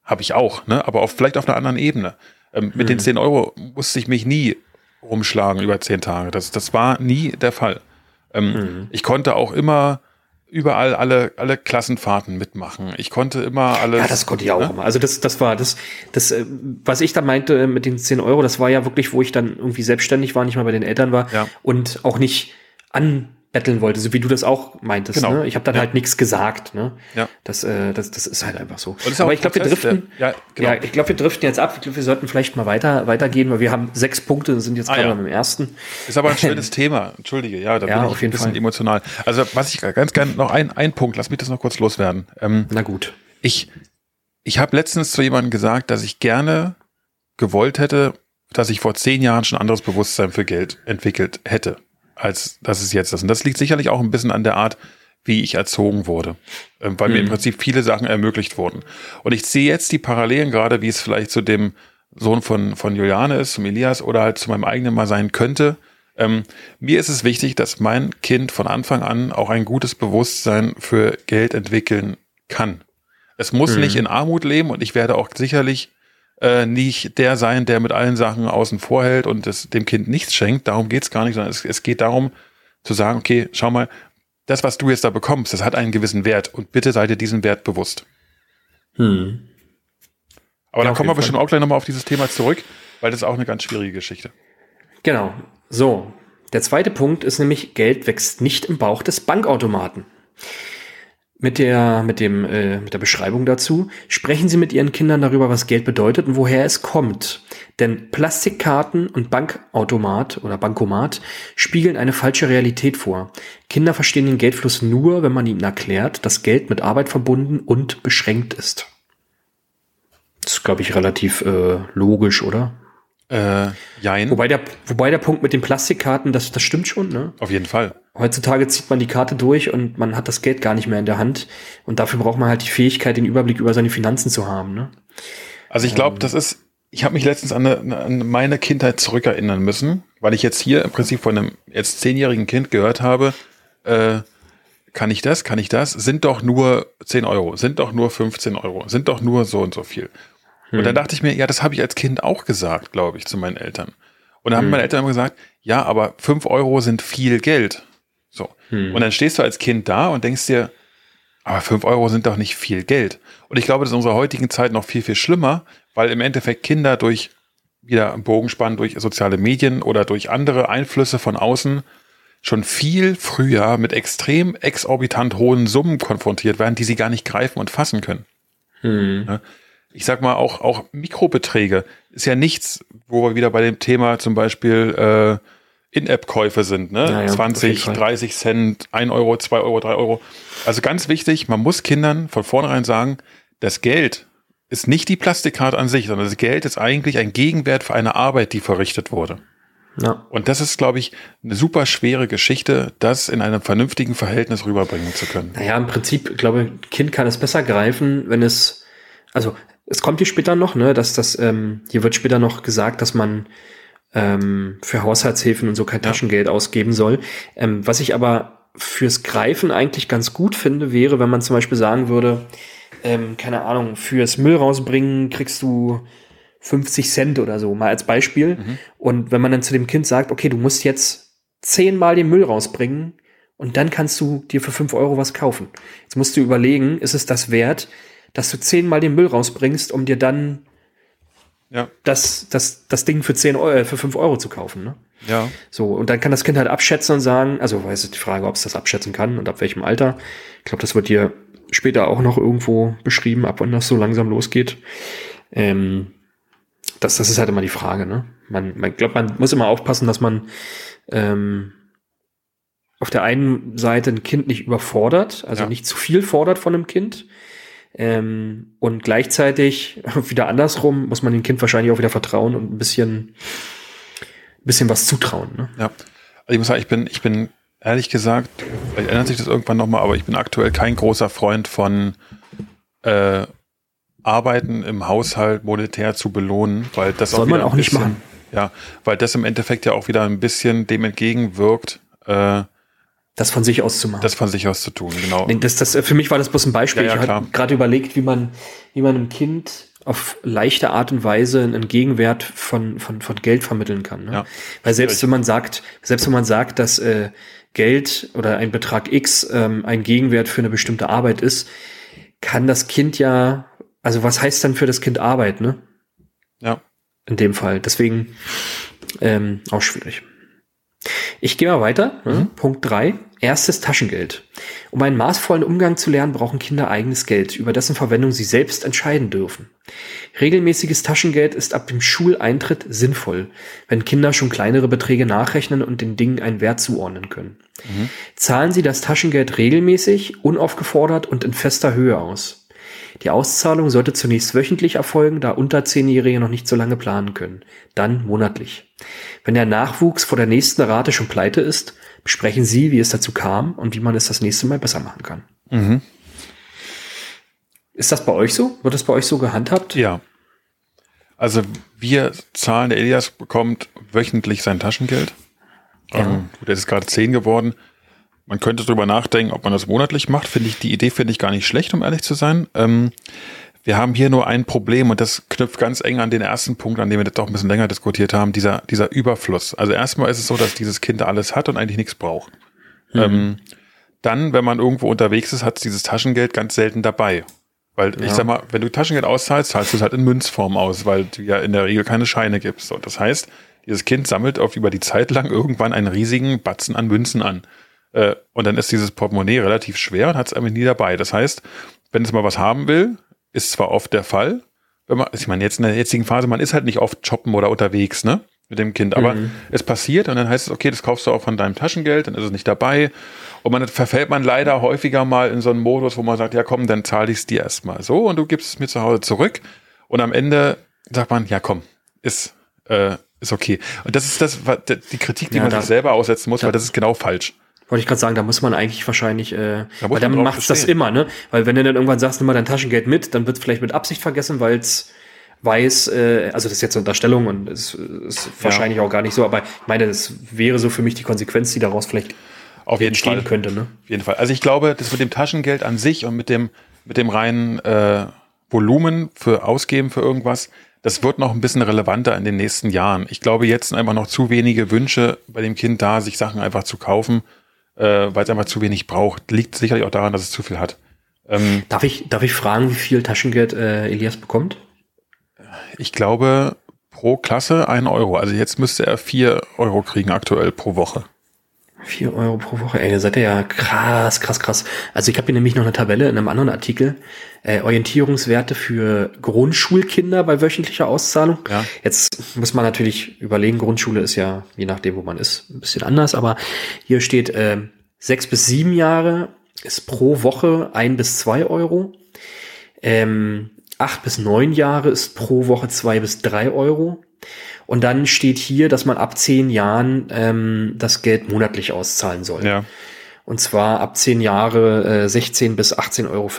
Habe ich auch, ne? aber auf, vielleicht auf einer anderen Ebene. Ähm, mit den 10 mhm. Euro musste ich mich nie rumschlagen über 10 Tage. Das, das war nie der Fall. Ähm, mhm. Ich konnte auch immer überall alle, alle Klassenfahrten mitmachen. Ich konnte immer alles. Ja, das konnte ich auch ne? immer. Also das, das war das, das, äh, was ich da meinte mit den 10 Euro, das war ja wirklich, wo ich dann irgendwie selbstständig war, nicht mal bei den Eltern war ja. und auch nicht an betteln wollte, so wie du das auch meintest. Genau. Ne? Ich habe dann ja. halt nichts gesagt. Ne? Ja. Das, äh, das, das ist halt einfach so. Aber ich glaube, wir driften. Ja, genau. ja ich glaube, wir driften jetzt ab. Ich glaube, wir sollten vielleicht mal weiter weitergehen, weil wir haben sechs Punkte, sind jetzt ah, gerade ja. beim ersten. Ist aber ein schönes Thema. Entschuldige, ja, da ja, bin ich ein bisschen Fall. emotional. Also was ich ganz gerne noch ein, ein Punkt, lass mich das noch kurz loswerden. Ähm, Na gut. Ich, ich habe letztens zu jemandem gesagt, dass ich gerne gewollt hätte, dass ich vor zehn Jahren schon anderes Bewusstsein für Geld entwickelt hätte als das es jetzt ist. Und das liegt sicherlich auch ein bisschen an der Art, wie ich erzogen wurde, äh, weil mhm. mir im mhm. Prinzip viele Sachen ermöglicht wurden. Und ich sehe jetzt die Parallelen gerade, wie es vielleicht zu dem Sohn von, von Juliane ist, zum Elias oder halt zu meinem eigenen mal sein könnte. Ähm, mir ist es wichtig, dass mein Kind von Anfang an auch ein gutes Bewusstsein für Geld entwickeln kann. Es muss mhm. nicht in Armut leben und ich werde auch sicherlich äh, nicht der sein, der mit allen Sachen außen vor hält und es dem Kind nichts schenkt. Darum geht's gar nicht, sondern es, es geht darum zu sagen, okay, schau mal, das, was du jetzt da bekommst, das hat einen gewissen Wert und bitte sei dir diesen Wert bewusst. Hm. Aber ja, dann kommen wir bestimmt auch gleich nochmal auf dieses Thema zurück, weil das ist auch eine ganz schwierige Geschichte. Genau. So. Der zweite Punkt ist nämlich, Geld wächst nicht im Bauch des Bankautomaten mit der, mit dem, äh, mit der Beschreibung dazu. Sprechen Sie mit Ihren Kindern darüber, was Geld bedeutet und woher es kommt. Denn Plastikkarten und Bankautomat oder Bankomat spiegeln eine falsche Realität vor. Kinder verstehen den Geldfluss nur, wenn man ihnen erklärt, dass Geld mit Arbeit verbunden und beschränkt ist. Das ist, glaube ich, relativ äh, logisch, oder? Äh, jein. Wobei der, wobei der Punkt mit den Plastikkarten, das, das stimmt schon, ne? Auf jeden Fall. Heutzutage zieht man die Karte durch und man hat das Geld gar nicht mehr in der Hand. Und dafür braucht man halt die Fähigkeit, den Überblick über seine Finanzen zu haben, ne? Also ich glaube, ähm, das ist, ich habe mich letztens an, eine, an meine Kindheit zurückerinnern müssen, weil ich jetzt hier im Prinzip von einem jetzt zehnjährigen Kind gehört habe, äh, kann ich das, kann ich das, sind doch nur 10 Euro, sind doch nur 15 Euro, sind doch nur so und so viel. Und dann hm. dachte ich mir, ja, das habe ich als Kind auch gesagt, glaube ich, zu meinen Eltern. Und dann haben hm. meine Eltern immer gesagt, ja, aber fünf Euro sind viel Geld. So. Hm. Und dann stehst du als Kind da und denkst dir, aber fünf Euro sind doch nicht viel Geld. Und ich glaube, das ist in unserer heutigen Zeit noch viel, viel schlimmer, weil im Endeffekt Kinder durch, wieder im Bogenspann, durch soziale Medien oder durch andere Einflüsse von außen schon viel früher mit extrem exorbitant hohen Summen konfrontiert werden, die sie gar nicht greifen und fassen können. Hm. Ich sag mal, auch, auch Mikrobeträge ist ja nichts, wo wir wieder bei dem Thema zum Beispiel äh, In-App-Käufe sind, ne? Ja, ja, 20, 30 Cent, 1 Euro, 2 Euro, 3 Euro. Also ganz wichtig, man muss Kindern von vornherein sagen, das Geld, ist nicht die Plastikkarte an sich, sondern das Geld ist eigentlich ein Gegenwert für eine Arbeit, die verrichtet wurde. Ja. Und das ist, glaube ich, eine super schwere Geschichte, das in einem vernünftigen Verhältnis rüberbringen zu können. Naja, im Prinzip, ich glaube, Kind kann es besser greifen, wenn es, also es kommt hier später noch, ne, dass das, ähm, hier wird später noch gesagt, dass man ähm, für Haushaltshilfen und so kein Taschengeld ausgeben soll. Ähm, was ich aber fürs Greifen eigentlich ganz gut finde, wäre, wenn man zum Beispiel sagen würde, ähm, keine Ahnung, fürs Müll rausbringen kriegst du 50 Cent oder so, mal als Beispiel. Mhm. Und wenn man dann zu dem Kind sagt, okay, du musst jetzt zehnmal den Müll rausbringen und dann kannst du dir für fünf Euro was kaufen. Jetzt musst du überlegen, ist es das wert, dass du zehnmal den Müll rausbringst, um dir dann ja. das, das, das Ding für zehn Euro, äh, für fünf Euro zu kaufen, ne? Ja. So, und dann kann das Kind halt abschätzen und sagen, also weiß ich die Frage, ob es das abschätzen kann und ab welchem Alter. Ich glaube, das wird dir später auch noch irgendwo beschrieben, ab wann das so langsam losgeht. Ähm, das, das ist halt immer die Frage, ne? Man, man glaube, man muss immer aufpassen, dass man ähm, auf der einen Seite ein Kind nicht überfordert, also ja. nicht zu viel fordert von einem Kind. Ähm, und gleichzeitig wieder andersrum muss man dem Kind wahrscheinlich auch wieder vertrauen und ein bisschen, ein bisschen was zutrauen. Ne? Ja. Also ich muss sagen, ich bin, ich bin ehrlich gesagt, vielleicht ändert sich das irgendwann nochmal, aber ich bin aktuell kein großer Freund von äh, Arbeiten im Haushalt monetär zu belohnen, weil das Soll auch man auch bisschen, nicht machen. Ja, weil das im Endeffekt ja auch wieder ein bisschen dem entgegenwirkt, äh, das von sich aus zu machen. Das von sich aus zu tun, genau. Das, das, für mich war das bloß ein Beispiel. Ja, ja, ich habe gerade überlegt, wie man, wie man einem Kind auf leichte Art und Weise einen Gegenwert von, von, von Geld vermitteln kann. Ne? Ja, Weil selbst wenn man sagt, selbst wenn man sagt, dass äh, Geld oder ein Betrag X ähm, ein Gegenwert für eine bestimmte Arbeit ist, kann das Kind ja also was heißt dann für das Kind Arbeit, ne? Ja. In dem Fall. Deswegen ähm, auch schwierig. Ich gehe mal weiter. Ne? Mhm. Punkt drei: Erstes Taschengeld. Um einen maßvollen Umgang zu lernen, brauchen Kinder eigenes Geld, über dessen Verwendung sie selbst entscheiden dürfen. Regelmäßiges Taschengeld ist ab dem Schuleintritt sinnvoll, wenn Kinder schon kleinere Beträge nachrechnen und den Dingen einen Wert zuordnen können. Mhm. Zahlen sie das Taschengeld regelmäßig, unaufgefordert und in fester Höhe aus. Die Auszahlung sollte zunächst wöchentlich erfolgen, da unter Zehnjährige noch nicht so lange planen können. Dann monatlich. Wenn der Nachwuchs vor der nächsten Rate schon pleite ist, besprechen Sie, wie es dazu kam und wie man es das nächste Mal besser machen kann. Mhm. Ist das bei euch so? Wird das bei euch so gehandhabt? Ja. Also wir zahlen, der Elias bekommt wöchentlich sein Taschengeld. Ja. Ähm, der ist gerade zehn geworden. Man könnte darüber nachdenken, ob man das monatlich macht. Finde ich, die Idee finde ich gar nicht schlecht, um ehrlich zu sein. Ähm, wir haben hier nur ein Problem und das knüpft ganz eng an den ersten Punkt, an dem wir das auch ein bisschen länger diskutiert haben, dieser, dieser Überfluss. Also erstmal ist es so, dass dieses Kind alles hat und eigentlich nichts braucht. Mhm. Ähm, dann, wenn man irgendwo unterwegs ist, hat es dieses Taschengeld ganz selten dabei. Weil ja. ich sag mal, wenn du Taschengeld auszahlst, zahlst du es halt in Münzform aus, weil du ja in der Regel keine Scheine gibst. Und das heißt, dieses Kind sammelt auf über die Zeit lang irgendwann einen riesigen Batzen an Münzen an. Äh, und dann ist dieses Portemonnaie relativ schwer und hat es einfach nie dabei. Das heißt, wenn es mal was haben will, ist zwar oft der Fall, wenn man, ich meine, jetzt in der jetzigen Phase, man ist halt nicht oft shoppen oder unterwegs, ne? Mit dem Kind. Aber mhm. es passiert und dann heißt es, okay, das kaufst du auch von deinem Taschengeld, dann ist es nicht dabei. Und man verfällt man leider häufiger mal in so einen Modus, wo man sagt, ja komm, dann zahle ich es dir erstmal so und du gibst es mir zu Hause zurück. Und am Ende sagt man, ja komm, ist, äh, ist okay. Und das ist das, die Kritik, die ja, man sich selber aussetzen muss, weil das ist genau falsch. Wollte ich gerade sagen, da muss man eigentlich wahrscheinlich, äh, da weil dann macht das immer, ne? Weil wenn du dann irgendwann sagst, nimm mal dein Taschengeld mit, dann wird es vielleicht mit Absicht vergessen, weil es weiß, äh, also das ist jetzt eine Unterstellung und es ist ja. wahrscheinlich auch gar nicht so, aber ich meine, das wäre so für mich die Konsequenz, die daraus vielleicht auf jeden Fall könnte, ne? Auf jeden Fall. Also ich glaube, das mit dem Taschengeld an sich und mit dem mit dem reinen äh, Volumen für Ausgeben für irgendwas, das wird noch ein bisschen relevanter in den nächsten Jahren. Ich glaube, jetzt sind einfach noch zu wenige Wünsche bei dem Kind da, sich Sachen einfach zu kaufen äh, weil es einfach zu wenig braucht. Liegt sicherlich auch daran, dass es zu viel hat. Ähm, darf, ich, darf ich fragen, wie viel Taschengeld äh, Elias bekommt? Ich glaube pro Klasse ein Euro. Also jetzt müsste er vier Euro kriegen aktuell pro Woche. 4 Euro pro Woche, ey, da seid ihr ja krass, krass, krass. Also ich habe hier nämlich noch eine Tabelle in einem anderen Artikel. Äh, Orientierungswerte für Grundschulkinder bei wöchentlicher Auszahlung. Ja. Jetzt muss man natürlich überlegen, Grundschule ist ja, je nachdem, wo man ist, ein bisschen anders, aber hier steht äh, sechs bis sieben Jahre ist pro Woche ein bis zwei Euro. Ähm, acht bis neun Jahre ist pro Woche zwei bis drei Euro. Und dann steht hier, dass man ab zehn Jahren ähm, das Geld monatlich auszahlen soll. Ja. Und zwar ab zehn Jahre äh, 16 bis 18,50 Euro.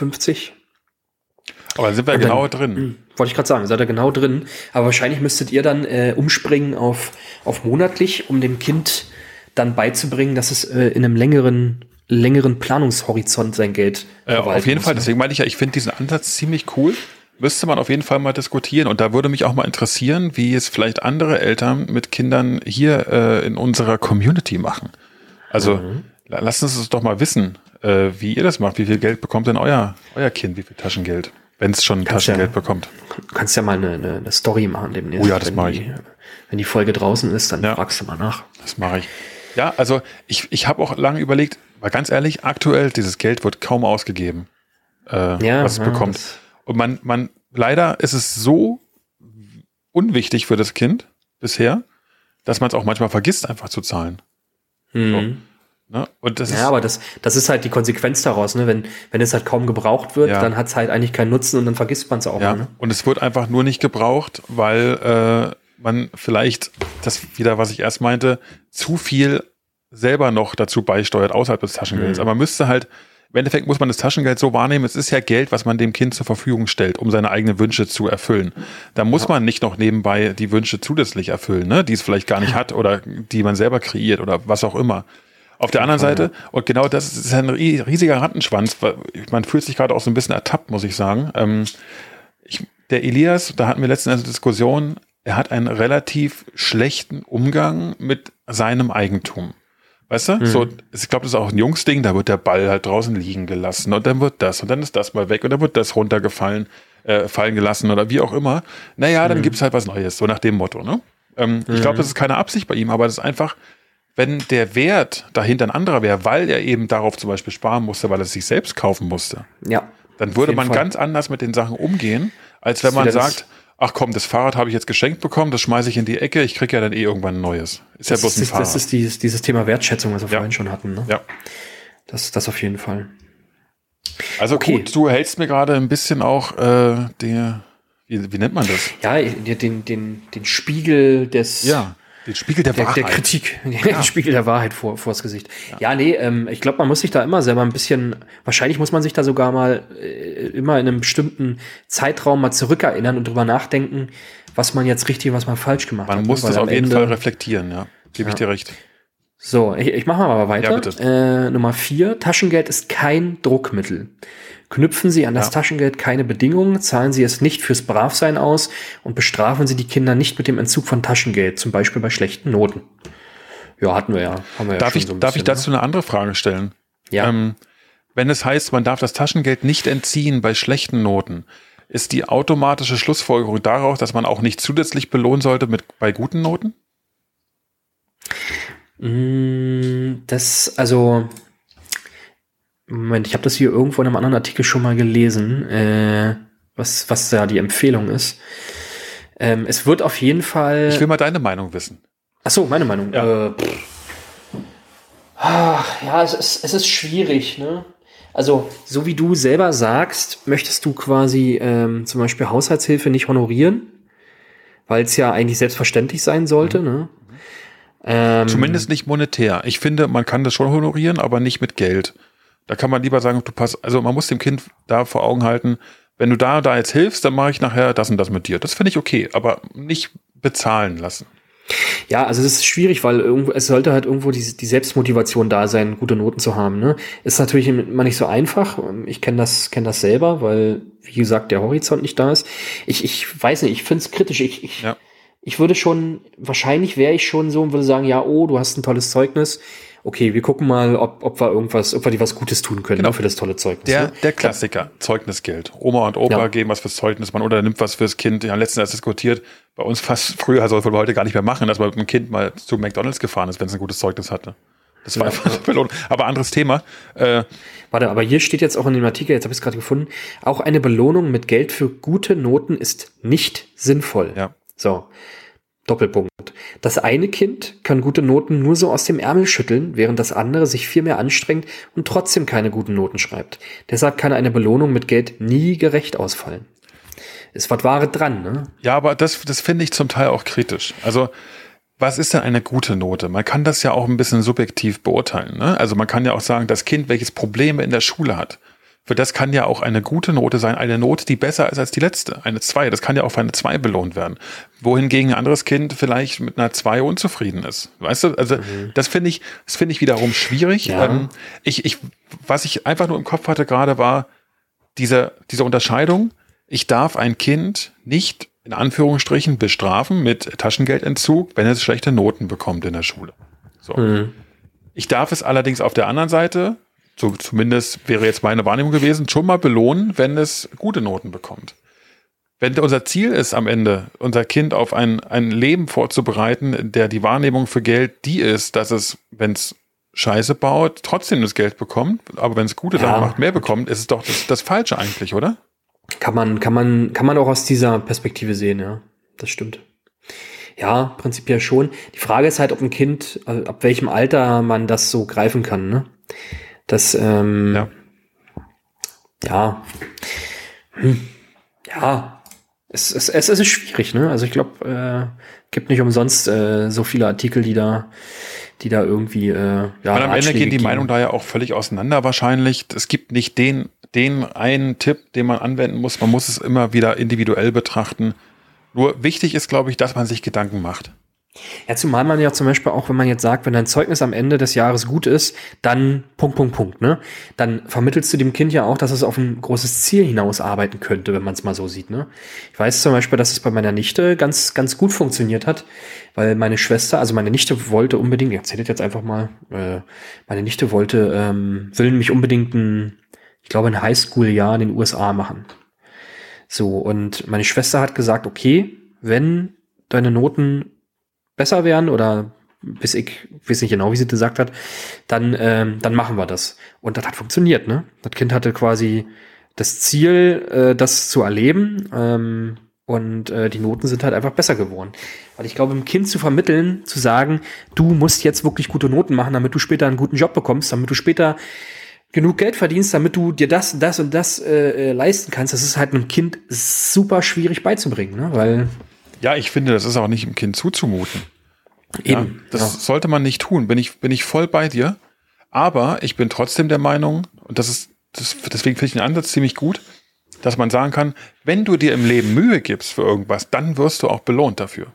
Aber dann sind wir Und genau dann- drin. Hm, Wollte ich gerade sagen, seid ihr genau drin. Aber wahrscheinlich müsstet ihr dann äh, umspringen auf, auf monatlich, um dem Kind dann beizubringen, dass es äh, in einem längeren, längeren Planungshorizont sein Geld Äh, auf jeden muss, Fall, ne? deswegen meine ich ja, ich finde diesen Ansatz ziemlich cool. Müsste man auf jeden Fall mal diskutieren. Und da würde mich auch mal interessieren, wie es vielleicht andere Eltern mit Kindern hier äh, in unserer Community machen. Also Mhm. la- lasst uns es doch mal wissen, äh, wie ihr das macht. Wie viel Geld bekommt denn euer, euer Kind? Wie viel Taschengeld? Wenn es schon Kannst ja- Taschengeld bekommt. Du kannst ja mal eine, eine, eine Story machen demnächst. Oh ja, das wenn mach die, ich. Wenn die Folge draußen ist, dann Ja. fragst du mal nach. Das mache ich. Ja, also ich, ich habe auch lange überlegt, weil ganz ehrlich, aktuell, dieses Geld wird kaum ausgegeben, äh, Ja, was es ja, bekommt. das- Und man, man, leider ist es so unwichtig für das Kind bisher, dass man es auch manchmal vergisst, einfach zu zahlen. Mhm. Ne? Und das ist, Ja, aber das, das ist halt die Konsequenz daraus, ne? Wenn, wenn es halt kaum gebraucht wird, Ja. dann hat es halt eigentlich keinen Nutzen und dann vergisst man es auch ja, mal, ne? und es wird einfach nur nicht gebraucht, weil äh, man vielleicht, das wieder, was ich erst meinte, zu viel selber noch dazu beisteuert, außerhalb des Taschengelds. Mhm. Aber man müsste halt, im Endeffekt muss man das Taschengeld so wahrnehmen, es ist ja Geld, was man dem Kind zur Verfügung stellt, um seine eigenen Wünsche zu erfüllen. Da muss man nicht noch nebenbei die Wünsche zusätzlich erfüllen, ne? die es vielleicht gar nicht hat oder die man selber kreiert oder was auch immer. Auf der anderen Seite, und genau das ist ein rie- riesiger Rattenschwanz, weil man fühlt sich gerade auch so ein bisschen ertappt, muss ich sagen. Ähm, ich, der Elias, da hatten wir letztens eine Diskussion, er hat einen relativ schlechten Umgang mit seinem Eigentum. Weißt du? So, ich glaube, das ist auch ein Jungsding, da wird der Ball halt draußen liegen gelassen und dann wird das und dann ist das mal weg und dann wird das runtergefallen, äh, fallen gelassen oder wie auch immer. Naja, dann gibt's halt was Neues, so nach dem Motto, ne? Ähm, Ich glaube, das ist keine Absicht bei ihm, aber das ist einfach, wenn der Wert dahinter ein anderer wäre, weil er eben darauf zum Beispiel sparen musste, weil er es sich selbst kaufen musste, Ja. dann würde man Fall. ganz anders mit den Sachen umgehen, als wenn man sagt, ach komm, das Fahrrad habe ich jetzt geschenkt bekommen, das schmeiße ich in die Ecke, ich kriege ja dann eh irgendwann ein neues. Ist ja Das bloß ein ist, Fahrrad. das ist dieses, dieses Thema Wertschätzung, was wir Ja. vorhin schon hatten, ne? ja. Das, das auf jeden Fall. Also Okay. gut, du hältst mir gerade ein bisschen auch äh, die, wie, wie nennt man das? Ja, den, den, den Spiegel des, den Spiegel der, der, Wahrheit. der Kritik, den Spiegel der Wahrheit vor, vors Gesicht. Ja, nee, ähm, ich glaube, man muss sich da immer selber ein bisschen, wahrscheinlich muss man sich da sogar mal äh, immer in einem bestimmten Zeitraum mal zurückerinnern und drüber nachdenken, was man jetzt richtig und was man falsch gemacht hat. Man ne? muss das auf jeden Ende- Fall reflektieren, ja. Gebe ich dir recht. So, ich, ich mache mal aber weiter. Ja, bitte. Äh, Nummer vier, Taschengeld ist kein Druckmittel. Knüpfen Sie an das Ja. Taschengeld keine Bedingungen, zahlen Sie es nicht fürs Bravsein aus und bestrafen Sie die Kinder nicht mit dem Entzug von Taschengeld, zum Beispiel bei schlechten Noten. Ja, hatten wir ja. Haben wir ja Darf schon ich, so darf ich bisschen, dazu eine andere Frage stellen? Ne? Ja. Ähm, wenn es heißt, man darf das Taschengeld nicht entziehen bei schlechten Noten, ist die automatische Schlussfolgerung daraus, dass man auch nicht zusätzlich belohnen sollte mit bei guten Noten? Mm, Das, also, Moment, ich habe das hier irgendwo in einem anderen Artikel schon mal gelesen, äh, was, was da die Empfehlung ist. Ähm, es wird auf jeden Fall. Ich will mal deine Meinung wissen. Ach so, meine Meinung. Ja. Äh. Ach, ja, es ist, es ist schwierig, ne? Also, so wie du selber sagst, möchtest du quasi ähm, zum Beispiel Haushaltshilfe nicht honorieren, weil es ja eigentlich selbstverständlich sein sollte, ne? Ähm, Zumindest nicht monetär. Ich finde, man kann das schon honorieren, aber nicht mit Geld. Da kann man lieber sagen, du passt, also man muss dem Kind da vor Augen halten, wenn du da, da jetzt hilfst, dann mache ich nachher das und das mit dir. Das finde ich okay, aber nicht bezahlen lassen. Ja, also es ist schwierig, weil irgendwo, es sollte halt irgendwo die, die Selbstmotivation da sein, gute Noten zu haben. Ne? Ist natürlich immer nicht so einfach. Ich kenne das, kenn das selber, weil, wie gesagt, der Horizont nicht da ist. Ich, ich weiß nicht, ich finde es kritisch. Ich, ich, Ja. ich würde schon, wahrscheinlich wäre ich schon so und würde sagen, ja, oh, du hast ein tolles Zeugnis. Okay, wir gucken mal, ob, ob wir irgendwas, ob wir dir was Gutes tun können Genau. für das tolle Zeugnis. Der, ne? der Klassiker, Zeugnisgeld. Oma und Opa Ja. geben was fürs Zeugnis, man oder nimmt was fürs Kind. Ja, letztens erst diskutiert, bei uns fast früher, also wir heute gar nicht mehr machen, dass man mit dem Kind mal zu McDonalds gefahren ist, wenn es ein gutes Zeugnis hatte. Das war Ja. einfach eine Belohnung. Aber anderes Thema. Äh, Warte, aber hier steht jetzt auch in dem Artikel, jetzt habe ich es gerade gefunden, auch eine Belohnung mit Geld für gute Noten ist nicht sinnvoll. ja. So, Doppelpunkt. Das eine Kind kann gute Noten nur so aus dem Ärmel schütteln, während das andere sich viel mehr anstrengt und trotzdem keine guten Noten schreibt. Deshalb kann eine Belohnung mit Geld nie gerecht ausfallen. ist was Wahres dran, ne? Ja, aber das, das finde ich zum Teil auch kritisch. Also, was ist denn eine gute Note? Man kann das ja auch ein bisschen subjektiv beurteilen. Ne? Also man kann ja auch sagen, das Kind, welches Probleme in der Schule hat, für das kann ja auch eine gute Note sein, eine Note, die besser ist als die letzte, eine 2. Das kann ja auch für eine 2 belohnt werden. Wohingegen ein anderes Kind vielleicht mit einer 2 unzufrieden ist. Weißt du, also mhm. das finde ich, das finde ich wiederum schwierig. Ja. Ähm, ich, ich, was ich einfach nur im Kopf hatte gerade war, diese, diese Unterscheidung, ich darf ein Kind nicht in Anführungsstrichen bestrafen mit Taschengeldentzug, wenn es schlechte Noten bekommt in der Schule. So. Mhm. Ich darf es allerdings auf der anderen Seite, so zumindest wäre jetzt meine Wahrnehmung gewesen, schon mal belohnen, wenn es gute Noten bekommt. Wenn unser Ziel ist am Ende, unser Kind auf ein, ein Leben vorzubereiten, der die Wahrnehmung für Geld die ist, dass es, wenn es Scheiße baut, trotzdem das Geld bekommt, aber wenn es gute ja. Sachen macht, mehr bekommt, ist es doch das, das Falsche eigentlich, oder? Kann man, kann man, kann man auch aus dieser Perspektive sehen, ja. Das stimmt. Ja, prinzipiell schon. Die Frage ist halt, ob ein Kind, also ab welchem Alter man das so greifen kann, ne? Das, ähm, ja. Ja. Hm. Ja. Es, es, es ist schwierig, ne? Also ich glaube, äh, gibt nicht umsonst äh, so viele Artikel, die da, die da irgendwie, äh, ja. Und am Ende gehen die Meinungen da ja auch völlig auseinander wahrscheinlich. Es gibt nicht den den einen Tipp, den man anwenden muss. Man muss es immer wieder individuell betrachten. Nur wichtig ist, glaube ich, dass man sich Gedanken macht. Ja, zumal man ja zum Beispiel auch, wenn man jetzt sagt, wenn dein Zeugnis am Ende des Jahres gut ist, dann Punkt, Punkt, Punkt, ne? Dann vermittelst du dem Kind ja auch, dass es auf ein großes Ziel hinaus arbeiten könnte, wenn man es mal so sieht, ne? Ich weiß zum Beispiel, dass es bei meiner Nichte ganz, ganz gut funktioniert hat, weil meine Schwester, also meine Nichte wollte unbedingt, ich erzähle jetzt einfach mal, äh, meine Nichte wollte, ähm, will mich unbedingt ein ich glaube, ein Highschool-Jahr in den USA machen. So, und meine Schwester hat gesagt, okay, wenn deine Noten besser werden oder bis ich weiß nicht genau, wie sie das gesagt hat, dann, ähm, dann machen wir das. Und das hat funktioniert, ne? Das Kind hatte quasi das Ziel, äh, das zu erleben. Ähm, und äh, die Noten sind halt einfach besser geworden. Weil ich glaube, dem Kind zu vermitteln, zu sagen, du musst jetzt wirklich gute Noten machen, damit du später einen guten Job bekommst, damit du später genug Geld verdienst, damit du dir das, das und das äh, äh, leisten kannst, das ist halt einem Kind super schwierig beizubringen, ne? Weil. Ja, ich finde, das ist auch nicht dem Kind zuzumuten. Eben. Ja, das ja. sollte man nicht tun. Bin ich, bin ich voll bei dir. Aber ich bin trotzdem der Meinung, und das ist, das, deswegen finde ich den Ansatz ziemlich gut, dass man sagen kann, wenn du dir im Leben Mühe gibst für irgendwas, dann wirst du auch belohnt dafür.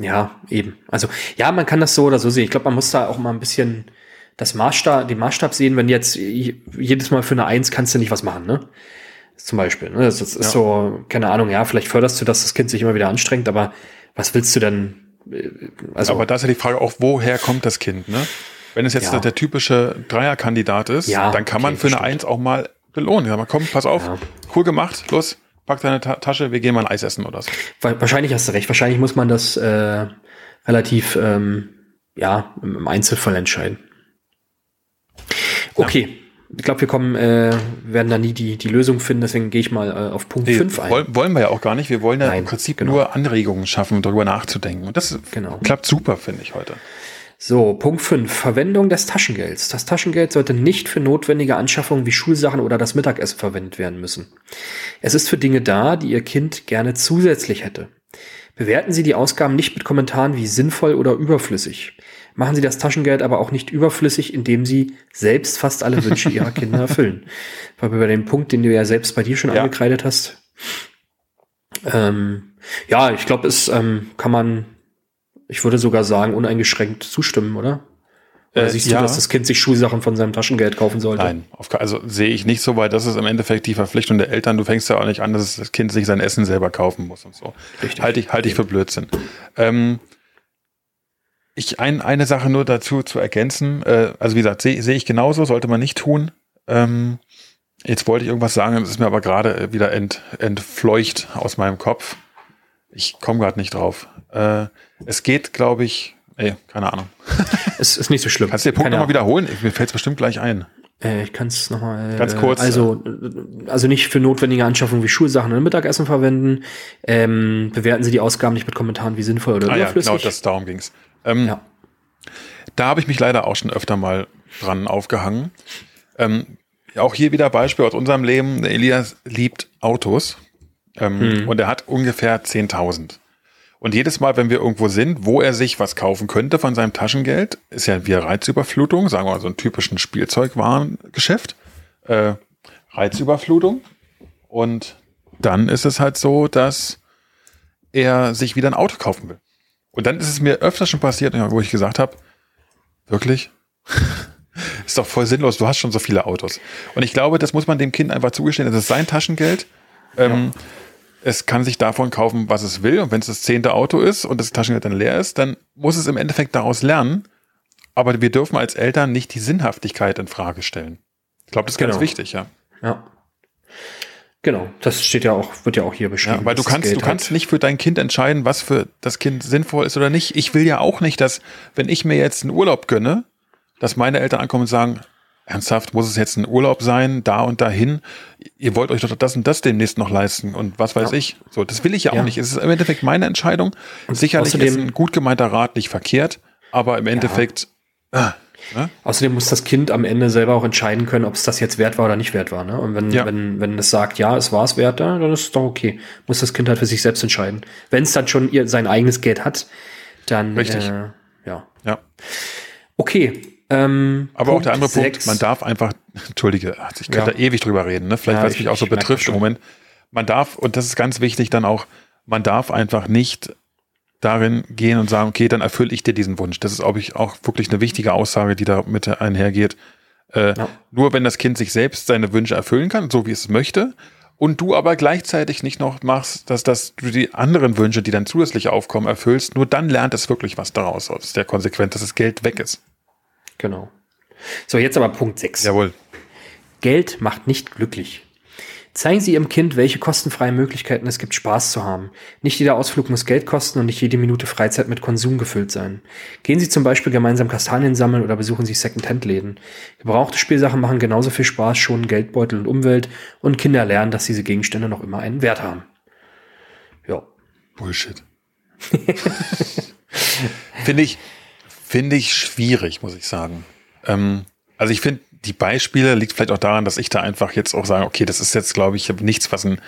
Ja, eben. Also, ja, man kann das so oder so sehen. Ich glaube, man muss da auch mal ein bisschen, das Maßstab, den Maßstab sehen, wenn jetzt jedes Mal für eine Eins kannst du nicht was machen, ne? Zum Beispiel. Ne? Das, ist ja. so, keine Ahnung, ja, vielleicht förderst du, dass das Kind sich immer wieder anstrengt, aber was willst du denn? Äh, also, aber da ist ja die Frage auch, woher kommt das Kind, ne? Wenn es jetzt ja. der typische Dreierkandidat ist, ja, dann kann man für eine Eins auch mal belohnen. Ja, mal komm, pass auf, cool gemacht, los, pack deine Ta Tasche, wir gehen mal ein Eis essen oder so. Wahrscheinlich hast du recht. Wahrscheinlich muss man das äh, relativ ähm, ja im Einzelfall entscheiden. Okay. Ich glaube, wir kommen, äh, werden da nie die, die Lösung finden, deswegen gehe ich mal äh, auf Punkt 5 ein. Wollen, wollen wir ja auch gar nicht. Wir wollen ja Nein, im Prinzip genau. nur Anregungen schaffen, darüber nachzudenken. Und das genau. klappt super, finde ich heute. So, Punkt 5. Verwendung des Taschengelds. Das Taschengeld sollte nicht für notwendige Anschaffungen wie Schulsachen oder das Mittagessen verwendet werden müssen. Es ist für Dinge da, die Ihr Kind gerne zusätzlich hätte. Bewerten Sie die Ausgaben nicht mit Kommentaren wie sinnvoll oder überflüssig machen sie das Taschengeld aber auch nicht überflüssig, indem sie selbst fast alle Wünsche ihrer Kinder erfüllen. Weil bei dem Punkt, den du ja selbst bei dir schon ja. angekreidet hast. Ähm, ja, ich glaube, es ähm, kann man, ich würde sogar sagen, uneingeschränkt zustimmen, oder? Oder äh, siehst ja. du, dass das Kind sich Schulsachen von seinem Taschengeld kaufen sollte? Nein, also sehe ich nicht so, weil das ist im Endeffekt die Verpflichtung der Eltern. Du fängst ja auch nicht an, dass das Kind sich sein Essen selber kaufen muss und so. Richtig. Halte ich, halte ich für Blödsinn. Ähm, ich ein, eine Sache nur dazu zu ergänzen. Äh, also wie gesagt, sehe seh ich genauso, sollte man nicht tun. Ähm, jetzt wollte ich irgendwas sagen, das ist mir aber gerade wieder ent, entfleucht aus meinem Kopf. Ich komme gerade nicht drauf. Äh, es geht, glaube ich, ey, keine Ahnung. es ist nicht so schlimm. Kannst du den Punkt nochmal wiederholen? Mir fällt es bestimmt gleich ein. Äh, ich kann es nochmal. Ganz kurz. Also, also nicht für notwendige Anschaffungen wie Schulsachen und Mittagessen verwenden. Ähm, bewerten Sie die Ausgaben nicht mit Kommentaren wie sinnvoll oder ah, überflüssig. Ja, genau, das, darum ging's. Ähm, ja. Da habe ich mich leider auch schon öfter mal dran aufgehangen. Ähm, auch hier wieder Beispiel aus unserem Leben. Der Elias liebt Autos. Ähm, hm. Und er hat ungefähr 10.000. Und jedes Mal, wenn wir irgendwo sind, wo er sich was kaufen könnte von seinem Taschengeld, ist ja wie Reizüberflutung, sagen wir mal so ein typischen Spielzeugwarengeschäft, äh, Reizüberflutung. Und dann ist es halt so, dass er sich wieder ein Auto kaufen will. Und dann ist es mir öfter schon passiert, wo ich gesagt habe, wirklich? ist doch voll sinnlos, du hast schon so viele Autos. Und ich glaube, das muss man dem Kind einfach zugestehen, das ist sein Taschengeld. Ähm, ja es kann sich davon kaufen, was es will. Und wenn es das zehnte Auto ist und das Taschengeld dann leer ist, dann muss es im Endeffekt daraus lernen. Aber wir dürfen als Eltern nicht die Sinnhaftigkeit in Frage stellen. Ich glaube, das ist genau. ganz wichtig, ja. Ja. Genau, das steht ja auch, wird ja auch hier beschrieben. Ja, weil du kannst, du kannst nicht für dein Kind entscheiden, was für das Kind sinnvoll ist oder nicht. Ich will ja auch nicht, dass, wenn ich mir jetzt einen Urlaub gönne, dass meine Eltern ankommen und sagen, ernsthaft, muss es jetzt ein Urlaub sein, da und dahin? Ihr wollt euch doch das und das demnächst noch leisten und was weiß ja. ich. So, das will ich ja auch ja. nicht. Es ist im Endeffekt meine Entscheidung. Und sicherlich ist ein gut gemeinter Rat nicht verkehrt, aber im Endeffekt. Ja. Außerdem muss das Kind am Ende selber auch entscheiden können, ob es das jetzt wert war oder nicht wert war. Ne? Und wenn, ja. wenn, wenn es sagt, ja, es war es wert, dann ist es doch okay. Muss das Kind halt für sich selbst entscheiden. Wenn es dann schon ihr, sein eigenes Geld hat, dann Richtig. Äh, ja. Ja. Okay, ähm, Aber Punkt auch der andere 6. Punkt, man darf einfach, entschuldige, ich könnte ja. da ewig drüber reden, ne? vielleicht ja, weil es mich auch so betrifft im Moment. Man darf, und das ist ganz wichtig dann auch, man darf einfach nicht darin gehen und sagen, okay, dann erfülle ich dir diesen Wunsch. Das ist, glaube ich, auch wirklich eine wichtige Aussage, die da mit einhergeht. Äh, ja. Nur wenn das Kind sich selbst seine Wünsche erfüllen kann, so wie es möchte, und du aber gleichzeitig nicht noch machst, dass, dass du die anderen Wünsche, die dann zusätzlich aufkommen, erfüllst, nur dann lernt es wirklich was daraus, aus der Konsequenz, dass das Geld weg ist. Genau. So, jetzt aber Punkt 6. Jawohl. Geld macht nicht glücklich. Zeigen Sie Ihrem Kind, welche kostenfreien Möglichkeiten es gibt, Spaß zu haben. Nicht jeder Ausflug muss Geld kosten und nicht jede Minute Freizeit mit Konsum gefüllt sein. Gehen Sie zum Beispiel gemeinsam Kastanien sammeln oder besuchen Sie Second-Hand-Läden. Gebrauchte Spielsachen machen genauso viel Spaß, schonen Geldbeutel und Umwelt und Kinder lernen, dass diese Gegenstände noch immer einen Wert haben. Ja. Bullshit. Finde ich, finde ich schwierig, muss ich sagen. Ähm, also ich finde, die Beispiele liegt vielleicht auch daran, dass ich da einfach jetzt auch sage, okay, das ist jetzt, glaube ich, nichts, was ein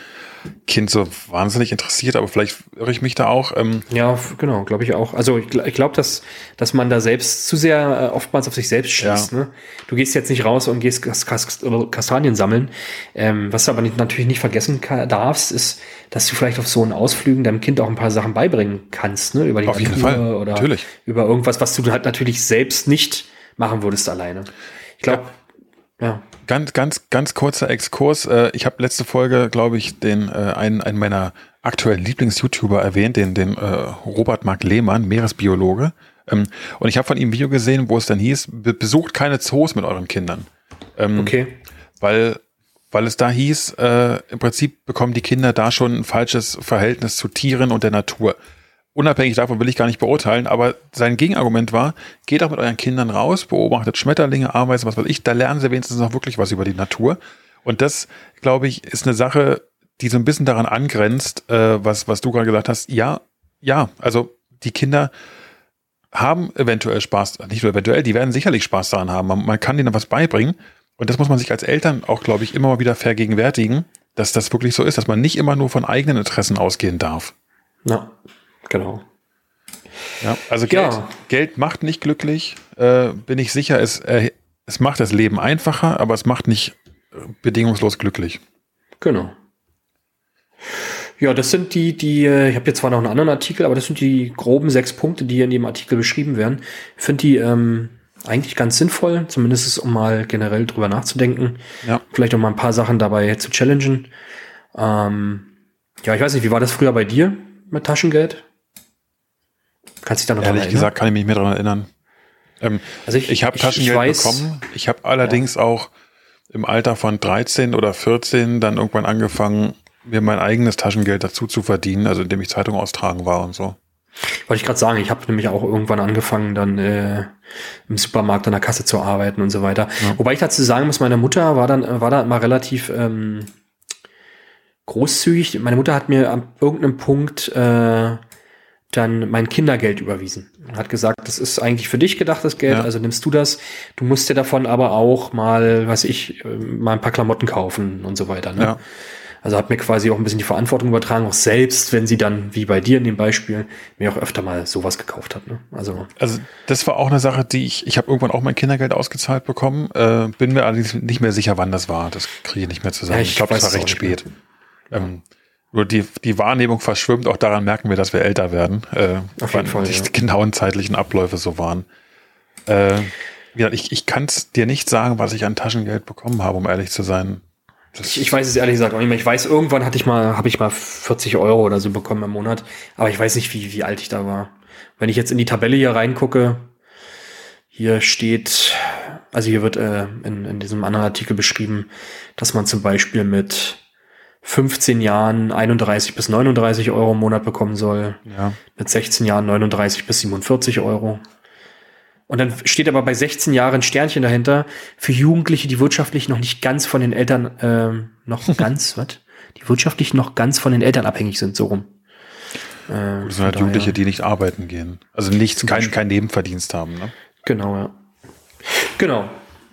Kind so wahnsinnig interessiert, aber vielleicht irre ich mich da auch. Ähm. Ja, genau, glaube ich auch. Also ich, glaube, dass, dass man da selbst zu sehr äh, oftmals auf sich selbst schießt. Ja. Ne? Du gehst jetzt nicht raus und gehst Kas Kas Kastanien sammeln. Ähm, was du aber nicht, natürlich nicht vergessen darfst, ist, dass du vielleicht auf so einen Ausflügen deinem Kind auch ein paar Sachen beibringen kannst, ne? Über die auf Natur jeden Fall. oder natürlich. über irgendwas, was du halt natürlich selbst nicht machen würdest alleine. Ich glaube, ja. Ja. Ganz, ganz, ganz kurzer Exkurs. Äh, ich habe letzte Folge, glaube ich, den äh, einen, einen meiner aktuellen Lieblings-YouTuber erwähnt, den, den äh, Robert Mark Lehmann, Meeresbiologe. Ähm, und ich habe von ihm ein Video gesehen, wo es dann hieß, besucht keine Zoos mit euren Kindern. Ähm, okay. Weil, weil es da hieß, im Prinzip bekommen die Kinder da schon ein falsches Verhältnis zu Tieren und der Natur unabhängig davon will ich gar nicht beurteilen, aber sein Gegenargument war, geht auch mit euren Kindern raus, beobachtet Schmetterlinge, Ameisen, was weiß ich, da lernen sie wenigstens noch wirklich was über die Natur. Und das, glaube ich, ist eine Sache, die so ein bisschen daran angrenzt, äh, was, was du gerade gesagt hast. Ja, ja, also die Kinder haben eventuell Spaß, nicht nur eventuell, die werden sicherlich Spaß daran haben. Man, man kann denen was beibringen. Und das muss man sich als Eltern auch, glaube ich, immer mal wieder vergegenwärtigen, dass das wirklich so ist, dass man nicht immer nur von eigenen Interessen ausgehen darf. Ja, Genau. Ja, also Geld, ja. Geld macht nicht glücklich, äh, bin ich sicher. Es, äh, es macht das Leben einfacher, aber es macht nicht bedingungslos glücklich. Genau. Ja, das sind die, die, äh, ich habe jetzt zwar noch einen anderen Artikel, aber das sind die groben sechs Punkte, die in dem Artikel beschrieben werden. Ich finde die ähm, eigentlich ganz sinnvoll, zumindest um mal generell drüber nachzudenken. Ja. Vielleicht auch mal ein paar Sachen dabei zu challengen. Ähm, ja, ich weiß nicht, wie war das früher bei dir mit Taschengeld? Kannst dich da noch Ehrlich gesagt kann ich mich mehr daran erinnern. Ähm, also ich, ich habe Taschengeld ich weiß, bekommen. Ich habe allerdings ja. auch im Alter von 13 oder 14 dann irgendwann angefangen, mir mein eigenes Taschengeld dazu zu verdienen, also indem ich Zeitung austragen war und so. Wollte ich gerade sagen, ich habe nämlich auch irgendwann angefangen, dann äh, im Supermarkt an der Kasse zu arbeiten und so weiter. Ja. Wobei ich dazu sagen muss, meine Mutter war dann war da immer relativ ähm, großzügig. Meine Mutter hat mir an irgendeinem Punkt äh, dann mein Kindergeld überwiesen. Hat gesagt, das ist eigentlich für dich gedacht, das Geld, ja. also nimmst du das. Du musst dir davon aber auch mal, was ich, äh, mal ein paar Klamotten kaufen und so weiter. Ne? Ja. Also hat mir quasi auch ein bisschen die Verantwortung übertragen, auch selbst, wenn sie dann, wie bei dir in dem Beispiel, mir auch öfter mal sowas gekauft hat. Ne? Also, also das war auch eine Sache, die ich, ich habe irgendwann auch mein Kindergeld ausgezahlt bekommen, äh, bin mir allerdings nicht mehr sicher, wann das war. Das kriege ich nicht mehr zusammen. Ja, ich, ich glaube, das war recht spät. Ähm, nur die, die Wahrnehmung verschwimmt, auch daran merken wir, dass wir älter werden. Äh, Auf jeden Fall. Die ja. genauen zeitlichen Abläufe so waren. Äh, ja, ich, ich kann es dir nicht sagen, was ich an Taschengeld bekommen habe, um ehrlich zu sein. Ich, ich, weiß es ehrlich gesagt auch nicht mehr. Ich weiß, irgendwann hatte ich mal, habe ich mal 40 Euro oder so bekommen im Monat, aber ich weiß nicht, wie, wie alt ich da war. Wenn ich jetzt in die Tabelle hier reingucke, hier steht, also hier wird äh, in, in diesem anderen Artikel beschrieben, dass man zum Beispiel mit 15 Jahren 31 bis 39 Euro im Monat bekommen soll. Ja. Mit 16 Jahren 39 bis 47 Euro. Und dann steht aber bei 16 Jahren Sternchen dahinter für Jugendliche, die wirtschaftlich noch nicht ganz von den Eltern, ähm, noch ganz, was? Die wirtschaftlich noch ganz von den Eltern abhängig sind, so rum. Äh, das sind halt Jugendliche, die nicht arbeiten gehen. Also nichts, kein, kein Nebenverdienst haben, ne? Genau, ja. Genau.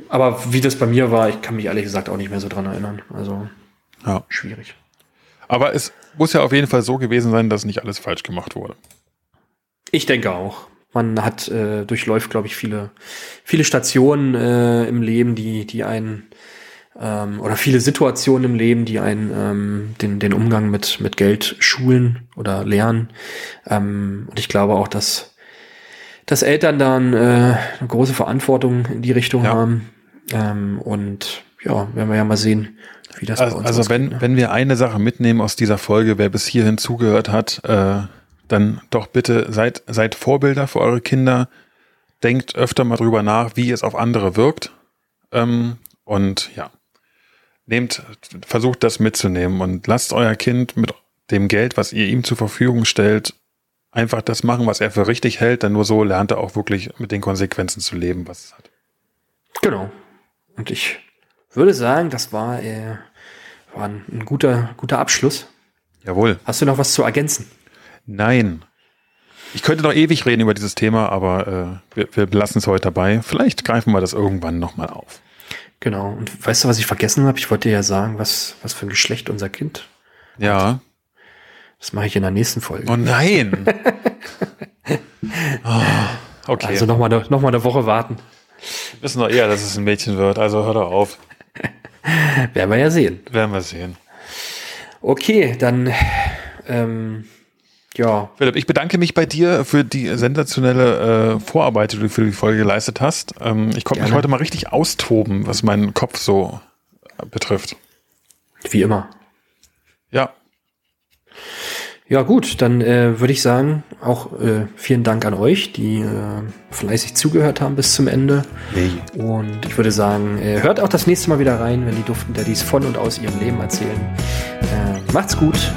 Aber wie das bei mir war, ich kann mich ehrlich gesagt auch nicht mehr so dran erinnern. Also ja. schwierig. Aber es muss ja auf jeden Fall so gewesen sein, dass nicht alles falsch gemacht wurde. Ich denke auch man hat äh, durchläuft, glaube ich, viele, viele Stationen äh, im Leben, die, die einen ähm, oder viele Situationen im Leben, die einen ähm, den, den Umgang mit, mit Geld schulen oder lernen. Ähm, und ich glaube auch, dass, dass Eltern dann äh, eine große Verantwortung in die Richtung ja. haben. Ähm, und ja, werden wir ja mal sehen, wie das also, bei uns Also ausgeht, wenn, ne? wenn wir eine Sache mitnehmen aus dieser Folge, wer bis hierhin zugehört hat, äh, dann doch bitte seid, seid Vorbilder für eure Kinder. Denkt öfter mal drüber nach, wie es auf andere wirkt. Ähm, und ja, nehmt, versucht das mitzunehmen und lasst euer Kind mit dem Geld, was ihr ihm zur Verfügung stellt, einfach das machen, was er für richtig hält, denn nur so lernt er auch wirklich mit den Konsequenzen zu leben, was es hat. Genau. Und ich würde sagen, das war, äh, war ein, ein guter, guter Abschluss. Jawohl. Hast du noch was zu ergänzen? Nein. Ich könnte noch ewig reden über dieses Thema, aber äh, wir, wir lassen es heute dabei. Vielleicht greifen wir das irgendwann nochmal auf. Genau. Und weißt du, was ich vergessen habe? Ich wollte dir ja sagen, was, was für ein Geschlecht unser Kind hat. Ja. Das mache ich in der nächsten Folge. Oh nein. oh, okay. Also nochmal noch mal eine Woche warten. Wir wissen doch eher, dass es ein Mädchen wird, also hör doch auf. Werden wir ja sehen. Werden wir sehen. Okay, dann ähm, ja. Philipp, ich bedanke mich bei dir für die sensationelle äh, Vorarbeit, die du für die Folge geleistet hast. Ähm, ich konnte mich heute mal richtig austoben, was meinen Kopf so äh, betrifft. Wie immer. Ja. Ja gut, dann äh, würde ich sagen, auch äh, vielen Dank an euch, die äh, fleißig zugehört haben bis zum Ende. Nee. Und ich würde sagen, äh, hört auch das nächste Mal wieder rein, wenn die Duften Daddies von und aus ihrem Leben erzählen. Äh, macht's gut.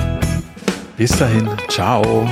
Bis dahin. Ciao.